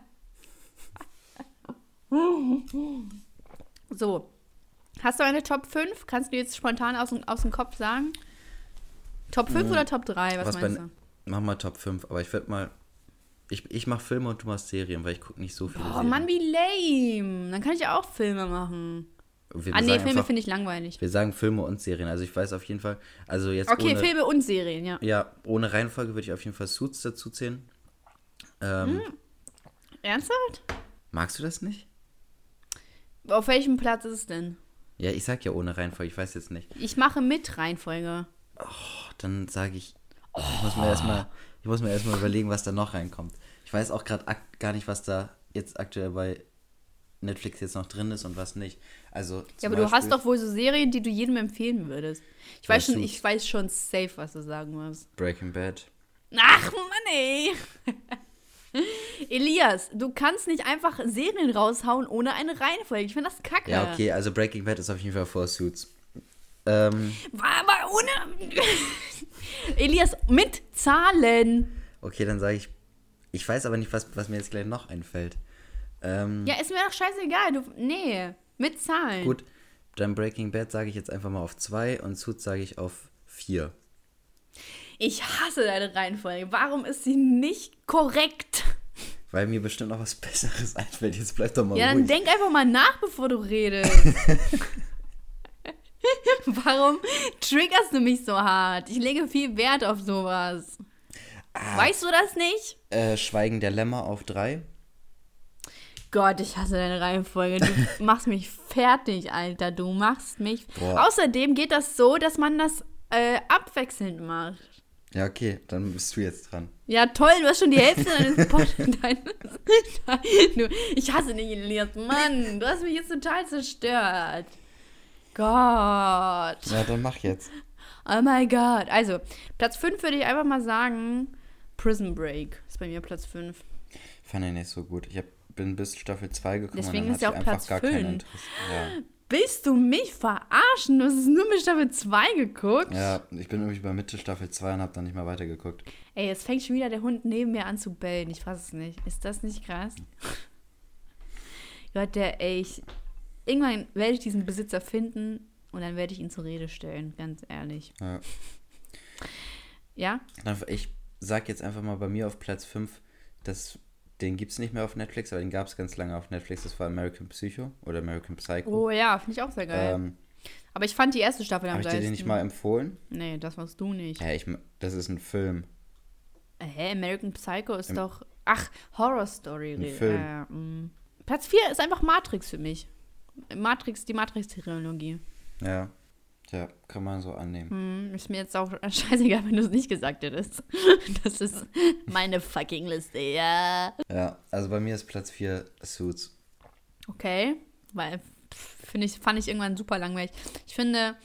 so. Hast du eine Top 5? Kannst du jetzt spontan aus, aus dem Kopf sagen? Top 5 oder Top 3? Was, Was meinst bei- du? Mach mal Top 5, aber ich würde mal. Ich, ich mache Filme und du machst Serien, weil ich gucke nicht so viele Oh. Mann, wie lame. Dann kann ich auch Filme machen. Wir Ah nee, Filme finde ich langweilig. Wir sagen Filme und Serien. Also ich weiß auf jeden Fall. Also jetzt Okay, ohne, Filme und Serien, ja. Ja, ohne Reihenfolge würde ich auf jeden Fall Suits dazu zählen. Ähm, Hm. Ernsthaft? Magst du das nicht? Auf welchem Platz ist es denn? Ja, ich sag ja ohne Reihenfolge, ich weiß jetzt nicht. Ich mache mit Reihenfolge. Oh, dann sage ich. Ich muss mir erstmal, ich muss mir erstmal überlegen, was da noch reinkommt. Ich weiß auch gerade gar nicht, was da jetzt aktuell bei Netflix jetzt noch drin ist und was nicht. Also Ja, aber du hast Beispiel doch wohl so Serien, die du jedem empfehlen würdest. Ich weiß schon, ich weiß schon safe, was du sagen wirst. Breaking Bad. Ach, Mann, ey. <laughs> Elias, du kannst nicht einfach Serien raushauen ohne eine Reihenfolge. Ich finde das kacke. Ja, okay, also Breaking Bad ist auf jeden Fall vor Suits. Ähm, War aber ohne. Elias, mit Zahlen. okay, dann sage ich. Ich weiß aber nicht, was, was mir jetzt gleich noch einfällt. Ähm, Ja, ist mir doch scheißegal. Du, nee, mit Zahlen. Gut, dann Breaking Bad sage ich jetzt einfach mal auf 2 und Suits sage ich auf 4. Ich hasse deine Reihenfolge. Warum ist sie nicht korrekt? Weil mir bestimmt noch was <laughs> Besseres einfällt. Jetzt bleib doch mal Ja, dann ruhig. denk einfach mal nach, bevor du redest. <laughs> <laughs> Warum triggerst du mich so hart? Ich lege viel Wert auf sowas. Ah. Weißt du das nicht? Äh, Schweigen der Lämmer auf 3. Gott, ich hasse deine Reihenfolge. Du <laughs> machst mich fertig, Alter. Du machst mich. Boah. Außerdem geht das so, dass man das äh, abwechselnd macht. Ja, okay, dann bist du jetzt dran. Ja, toll, du hast schon die Hälfte deines <laughs> Podcasts. du, ich hasse dich, Elias. Mann, du hast mich jetzt total zerstört. Gott. Ja, dann mach jetzt. Oh mein Gott. Also, Platz 5 würde ich einfach mal sagen, Prison Break ist bei mir Platz 5. Fand ich nicht so gut. Ich hab, bin bis Staffel 2 gekommen Deswegen und ist dann ja hatte auch Platz gar kein fünf. Interesse. Ja. Willst du mich verarschen? Du hast es nur mit Staffel 2 geguckt? ja, ich bin irgendwie bei Mitte Staffel 2 und hab dann nicht mehr weitergeguckt. Ey, jetzt fängt schon wieder der Hund neben mir an zu bellen. Ich fass es nicht. Ist das nicht krass? Gott, der, ey, ich, irgendwann werde ich diesen Besitzer finden und dann werde ich ihn zur Rede stellen, ganz ehrlich. Ja. Ja? Ich sag jetzt einfach mal bei mir auf Platz 5, dass den gibt's nicht mehr auf Netflix, aber den gab es ganz lange auf Netflix. Das war American Psycho oder American Psycho. Oh ja, finde ich auch sehr geil. ähm, Aber ich fand die erste Staffel am Habe ich dir den nicht geilsten. mal empfohlen? Nee, das warst du nicht. Ja, ich, das ist ein Film. Hä, American Psycho ist Im- doch. Ach, Horror Story. Ein Film. Äh, mm. Platz 4 ist einfach Matrix für mich. Matrix, die Matrix-Trilogie. Ja. Ja, kann man so annehmen. Hm, ist mir jetzt auch <laughs> scheißegal, wenn du es nicht gesagt hättest. <laughs> Das ist meine fucking Liste, ja. Ja, also bei mir ist Platz 4 Suits. Okay, weil finde ich, fand ich irgendwann super langweilig. Ich finde,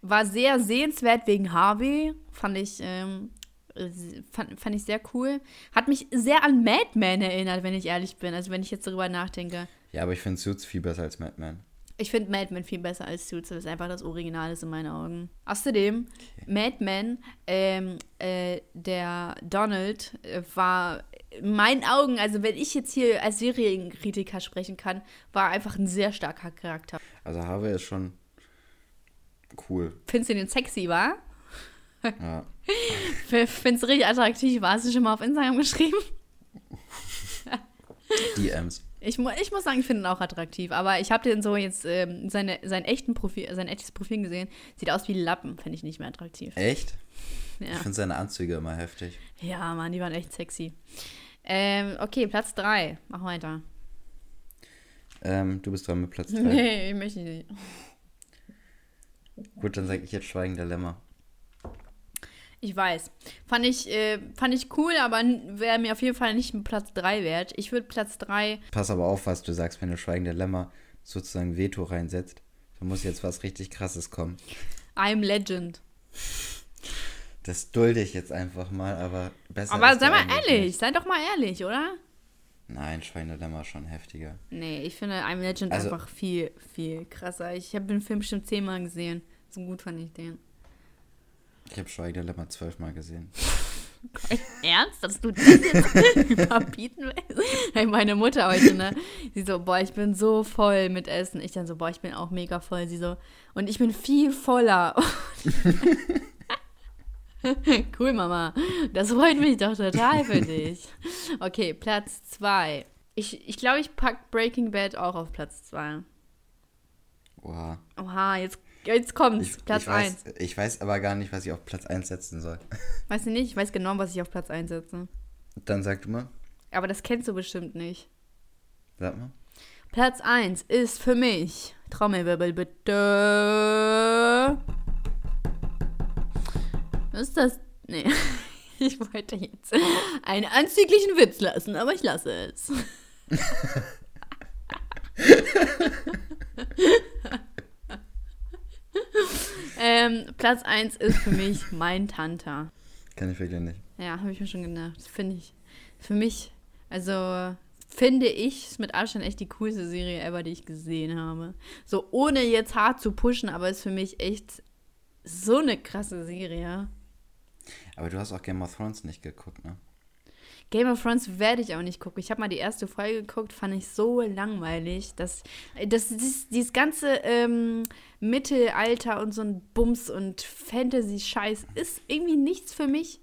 war sehr sehenswert wegen Harvey. Fand ich, ähm, äh, fand, fand ich sehr cool. Hat mich sehr an Madman erinnert, wenn ich ehrlich bin. Also wenn ich jetzt darüber nachdenke. Ja, aber ich finde Suits viel besser als Mad Men. Ich finde Mad Men viel besser als Suits. Das ist einfach das Original ist in meinen Augen. Außerdem, Mad Men, ähm, äh, der Donald äh, war in meinen Augen, also wenn ich jetzt hier als Serienkritiker sprechen kann, war einfach ein sehr starker Charakter. Also Harvey ist schon cool. Findest du den sexy, wa? Ja. <laughs> Findest du richtig attraktiv? War Hast du schon mal auf Instagram geschrieben? <laughs> DMs. Ich, mu ich muss sagen, ich finde ihn auch attraktiv, aber ich habe den so jetzt ähm, seine, sein, echten Profil, sein echtes Profil gesehen. Sieht aus wie Lappen, finde ich nicht mehr attraktiv. Echt? Ja. Ich finde seine Anzüge immer heftig. ja, Mann, die waren echt sexy. Ähm, okay, Platz 3. Mach weiter. Ähm, du bist dran mit Platz 3. Nee, ich möchte nicht. Gut, dann sage ich jetzt Schweigen der Lämmer. Ich weiß. Fand ich, äh, fand ich cool, aber wäre mir auf jeden Fall nicht Platz 3 wert. Ich würde Platz 3. Pass aber auf, was du sagst, wenn du Schweigen der Lämmer sozusagen Veto reinsetzt. Da muss jetzt was richtig krasses kommen. I'm Legend. Das dulde ich jetzt einfach mal, aber besser Aber sei mal ehrlich, Nicht. sei doch mal ehrlich, oder? Nein, Schweigen der Lämmer ist schon heftiger. Nee, ich finde I'm Legend Also- einfach viel, viel krasser. Ich habe den Film bestimmt zehnmal gesehen. So gut fand ich den. Ich habe Schweigen der Lämmer zwölfmal gesehen. <laughs> Ernst, dass du das jetzt <laughs> überbieten willst? Meine Mutter heute, ne? Sie so, boah, ich bin so voll mit Essen. Ich dann so, boah, ich bin auch mega voll. Sie so, und ich bin viel voller. <laughs> cool, Mama. Das freut mich doch total für dich. Okay, Platz zwei. Ich, ich glaube, ich pack Breaking Bad auch auf Platz zwei. Oha. Oha, jetzt, jetzt kommt's. Ich, Platz ich, weiß, eins. ich weiß aber gar nicht, was ich auf Platz 1 setzen soll. <laughs> Weißt du nicht? Ich weiß genau, was ich auf Platz eins setze. Dann sag du mal. Aber das kennst du bestimmt nicht. Sag mal. Platz 1 ist für mich. Trommelwirbel bitte. Was ist das? Nee. <laughs> Ich wollte jetzt einen anzüglichen Witz lassen, aber ich lasse es. <laughs> ähm, Platz 1 ist für mich mein Tanta. Kann ich wirklich nicht. Ja, habe ich mir schon gedacht. Finde ich, für mich, also finde ich, ist mit Abstand echt die coolste Serie ever, die ich gesehen habe. So ohne jetzt hart zu pushen, aber ist für mich echt so eine krasse Serie. Aber du hast auch Game of Thrones nicht geguckt, ne? Game of Thrones werde ich auch nicht gucken. Ich habe mal die erste Folge geguckt, fand ich so langweilig, dass das, dieses, dieses ganze ähm, Mittelalter und so ein Bums und Fantasy-Scheiß ist irgendwie nichts für mich.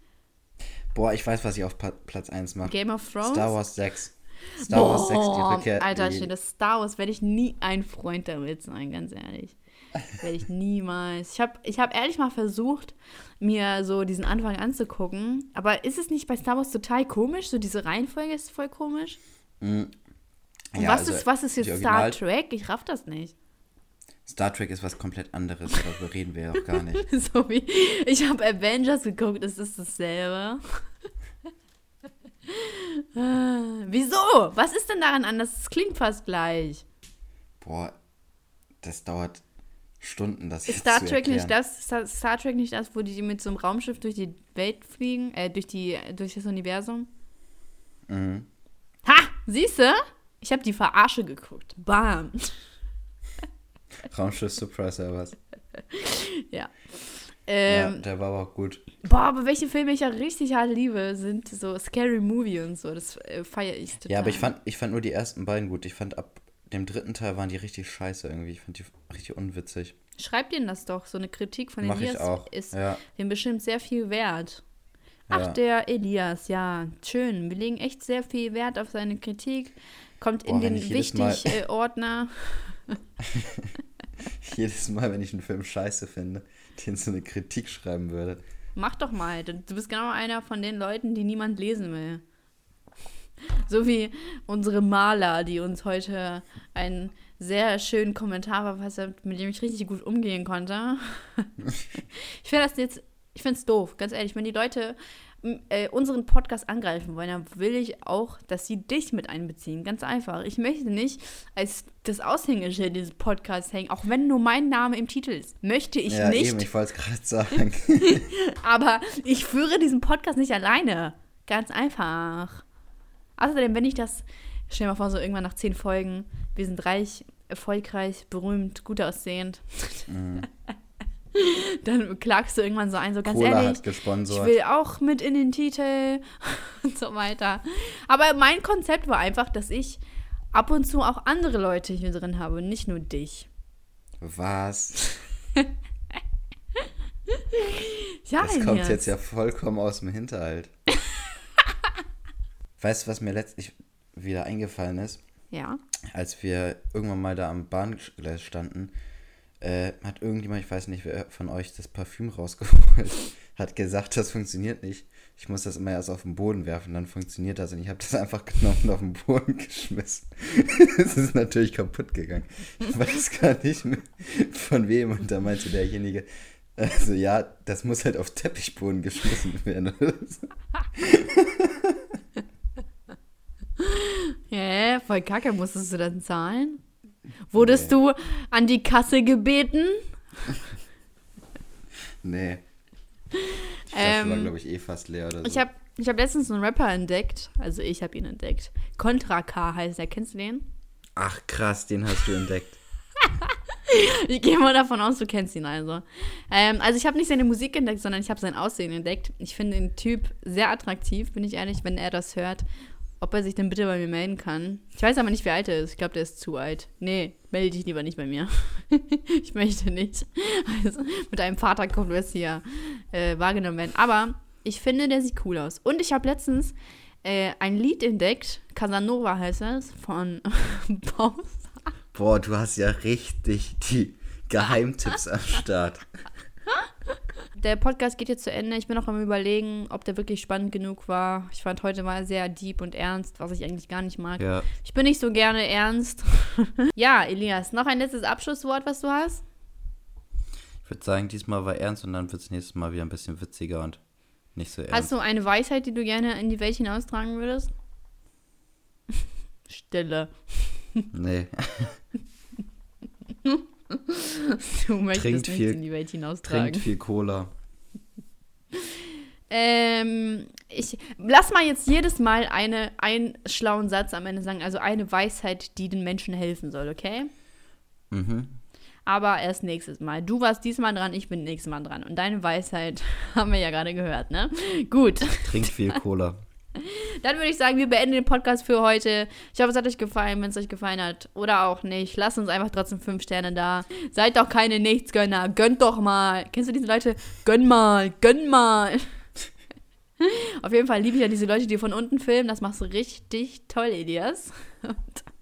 Boah, ich weiß, was ich auf Platz 1 mache. Game of Thrones. Star Wars 6. Star Wars 6, die Boah, Rückkehr. Alter, das Star Wars werde ich nie ein Freund damit sein, ganz ehrlich. Werde ich niemals. Ich habe ich hab ehrlich mal versucht, mir so diesen Anfang anzugucken. Aber ist es nicht bei Star Wars total komisch? So diese Reihenfolge ist voll komisch. Und Ja, was, also ist, was ist jetzt Star Trek? Ich raff das nicht. Star Trek ist was komplett anderes, darüber reden wir ja auch gar nicht. <laughs> so wie, ich habe Avengers geguckt, ist das dasselbe? Ah, Wieso? Was ist denn daran anders? Es klingt fast gleich. Boah, das dauert Stunden, das Ist Star zu Trek nicht das? Star, Star Trek nicht das, wo die mit so einem Raumschiff durch die Welt fliegen, äh, durch die, durch das Universum? Mhm. Ha! Siehst du? Ich habe die Verarsche geguckt. Bam. Raumschiff Surprise was? <laughs> Ja. Ja, Ähm, der war aber auch gut. Boah, aber welche Filme ich ja richtig hart liebe, sind so Scary Movie und so. Das äh, feiere ich total. Ja, aber ich fand, ich fand nur die ersten beiden gut. Ich fand ab dem dritten Teil waren die richtig scheiße irgendwie. Ich fand die richtig unwitzig. Schreibt ihnen das doch. So eine Kritik von Mach Elias ist Ja, dem bestimmt sehr viel wert. Ach, Ja. der Elias, ja, schön. Wir legen echt sehr viel Wert auf seine Kritik. Kommt in Boah, den ich jedes Mal- Wichtig-Ordner. <laughs> jedes Mal, wenn ich einen Film scheiße finde, den so eine Kritik schreiben würde. Mach doch mal. Du bist genau einer von den Leuten, die niemand lesen will. So wie unsere Maler, die uns heute einen sehr schönen Kommentar verfasst hat, mit dem ich richtig gut umgehen konnte. <laughs> ich finde das jetzt, ich finde es doof, ganz ehrlich. Wenn die Leute äh, unseren Podcast angreifen wollen, dann will ich auch, dass sie dich mit einbeziehen. Ganz einfach. Ich möchte nicht als das Aushängeschild dieses Podcasts hängen, auch wenn nur mein Name im Titel ist. Möchte ich ja, nicht. eben, ich wollte es gerade sagen. <laughs> Aber ich führe diesen Podcast nicht alleine. Ganz einfach. Außerdem, wenn ich das, stell dir mal vor, so irgendwann nach zehn Folgen, wir sind reich, erfolgreich, berühmt, gut aussehend. Mhm. <laughs> <laughs> Dann klagst du irgendwann so ein, so ganz Cola ehrlich. hat Ich will auch mit in den Titel <laughs> und so weiter. Aber mein Konzept war einfach, dass ich ab und zu auch andere Leute hier drin habe und nicht nur dich. Was? <laughs> Ja, Das kommt Elias. jetzt ja vollkommen aus dem Hinterhalt. weißt du, was mir letztlich wieder eingefallen ist? Ja. Als wir irgendwann mal da am Bahngleis standen, äh, hat irgendjemand, ich weiß nicht, wer von euch das Parfüm rausgeholt, <laughs> hat gesagt, das funktioniert nicht. Ich muss das immer erst auf den Boden werfen, dann funktioniert das. Und ich habe das einfach genommen und auf den Boden <laughs> geschmissen. <laughs> Es ist natürlich kaputt gegangen. Ich weiß gar nicht mehr, von wem. Und da meinte derjenige, also ja, das muss halt auf Teppichboden geschmissen werden. Hä? Voll kacke, musstest du dann zahlen? Wurdest du an die Kasse gebeten? <laughs> nee. Die Flasche Ähm, war, glaube ich, eh fast leer oder so. Ich habe ich hab letztens einen Rapper entdeckt. Also ich habe ihn entdeckt. Contra K heißt er. Kennst du den? Ach krass, den hast du entdeckt. <laughs> Ich gehe mal davon aus, du kennst ihn also. Ähm, also ich habe nicht seine Musik entdeckt, sondern ich habe sein Aussehen entdeckt. Ich finde den Typ sehr attraktiv, bin ich ehrlich, wenn er das hört. Ob er sich denn bitte bei mir melden kann. Ich weiß aber nicht, wie alt er ist. Ich glaube, der ist zu alt. Nee, melde dich lieber nicht bei mir. <laughs> ich möchte nicht. Also, mit einem Vater jetzt hier äh, wahrgenommen werden. Aber ich finde, der sieht cool aus. Und ich habe letztens äh, ein Lied entdeckt. Casanova heißt es. Von <laughs> Baus. Boah, du hast ja richtig die Geheimtipps am Start. Der Podcast geht jetzt zu Ende. Ich bin noch am überlegen, ob der wirklich spannend genug war. Ich fand heute mal sehr deep und ernst, was ich eigentlich gar nicht mag. Ja. Ich bin nicht so gerne ernst. <laughs> ja, Elias, noch ein letztes Abschlusswort, was du hast? Ich würde sagen, diesmal war ernst und dann wird es nächstes Mal wieder ein bisschen witziger und nicht so ernst. Hast du eine Weisheit, die du gerne in die Welt hinaustragen würdest? <laughs> Stille. Nee. <laughs> Du möchtest viel- in die Welt hinaustragen. Trinkt viel Cola. Ähm, ich lass mal jetzt jedes Mal eine, einen schlauen Satz am Ende sagen, also eine Weisheit, die den Menschen helfen soll, okay? Mhm. Aber erst nächstes Mal. Du warst diesmal dran, ich bin nächstes Mal dran. Und deine Weisheit <laughs> haben wir ja gerade gehört, ne? Gut. Trinkt viel <laughs> Cola. Dann würde ich sagen, wir beenden den Podcast für heute. Ich hoffe, es hat euch gefallen. Wenn es euch gefallen hat oder auch nicht, lasst uns einfach trotzdem fünf Sterne da. Seid doch keine Nichtsgönner. Gönnt doch mal. Kennst du diese Leute? Gönn mal, gönn mal. <laughs> Auf jeden Fall liebe ich ja diese Leute, die von unten filmen. Das machst du richtig toll, Elias. <laughs>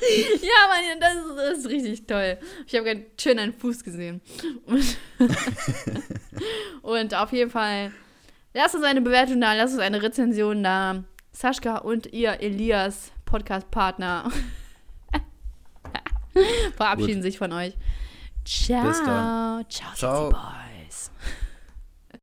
<laughs> ja, Mann, das ist, das ist richtig toll. Ich habe ganz schön einen Fuß gesehen. Und, <laughs> und auf jeden Fall, lasst uns eine Bewertung da, lasst uns eine Rezension da. Sascha und ihr Elias, Podcast-Partner, <laughs> verabschieden Gut. sich von euch. Ciao. Ciao, Ciao.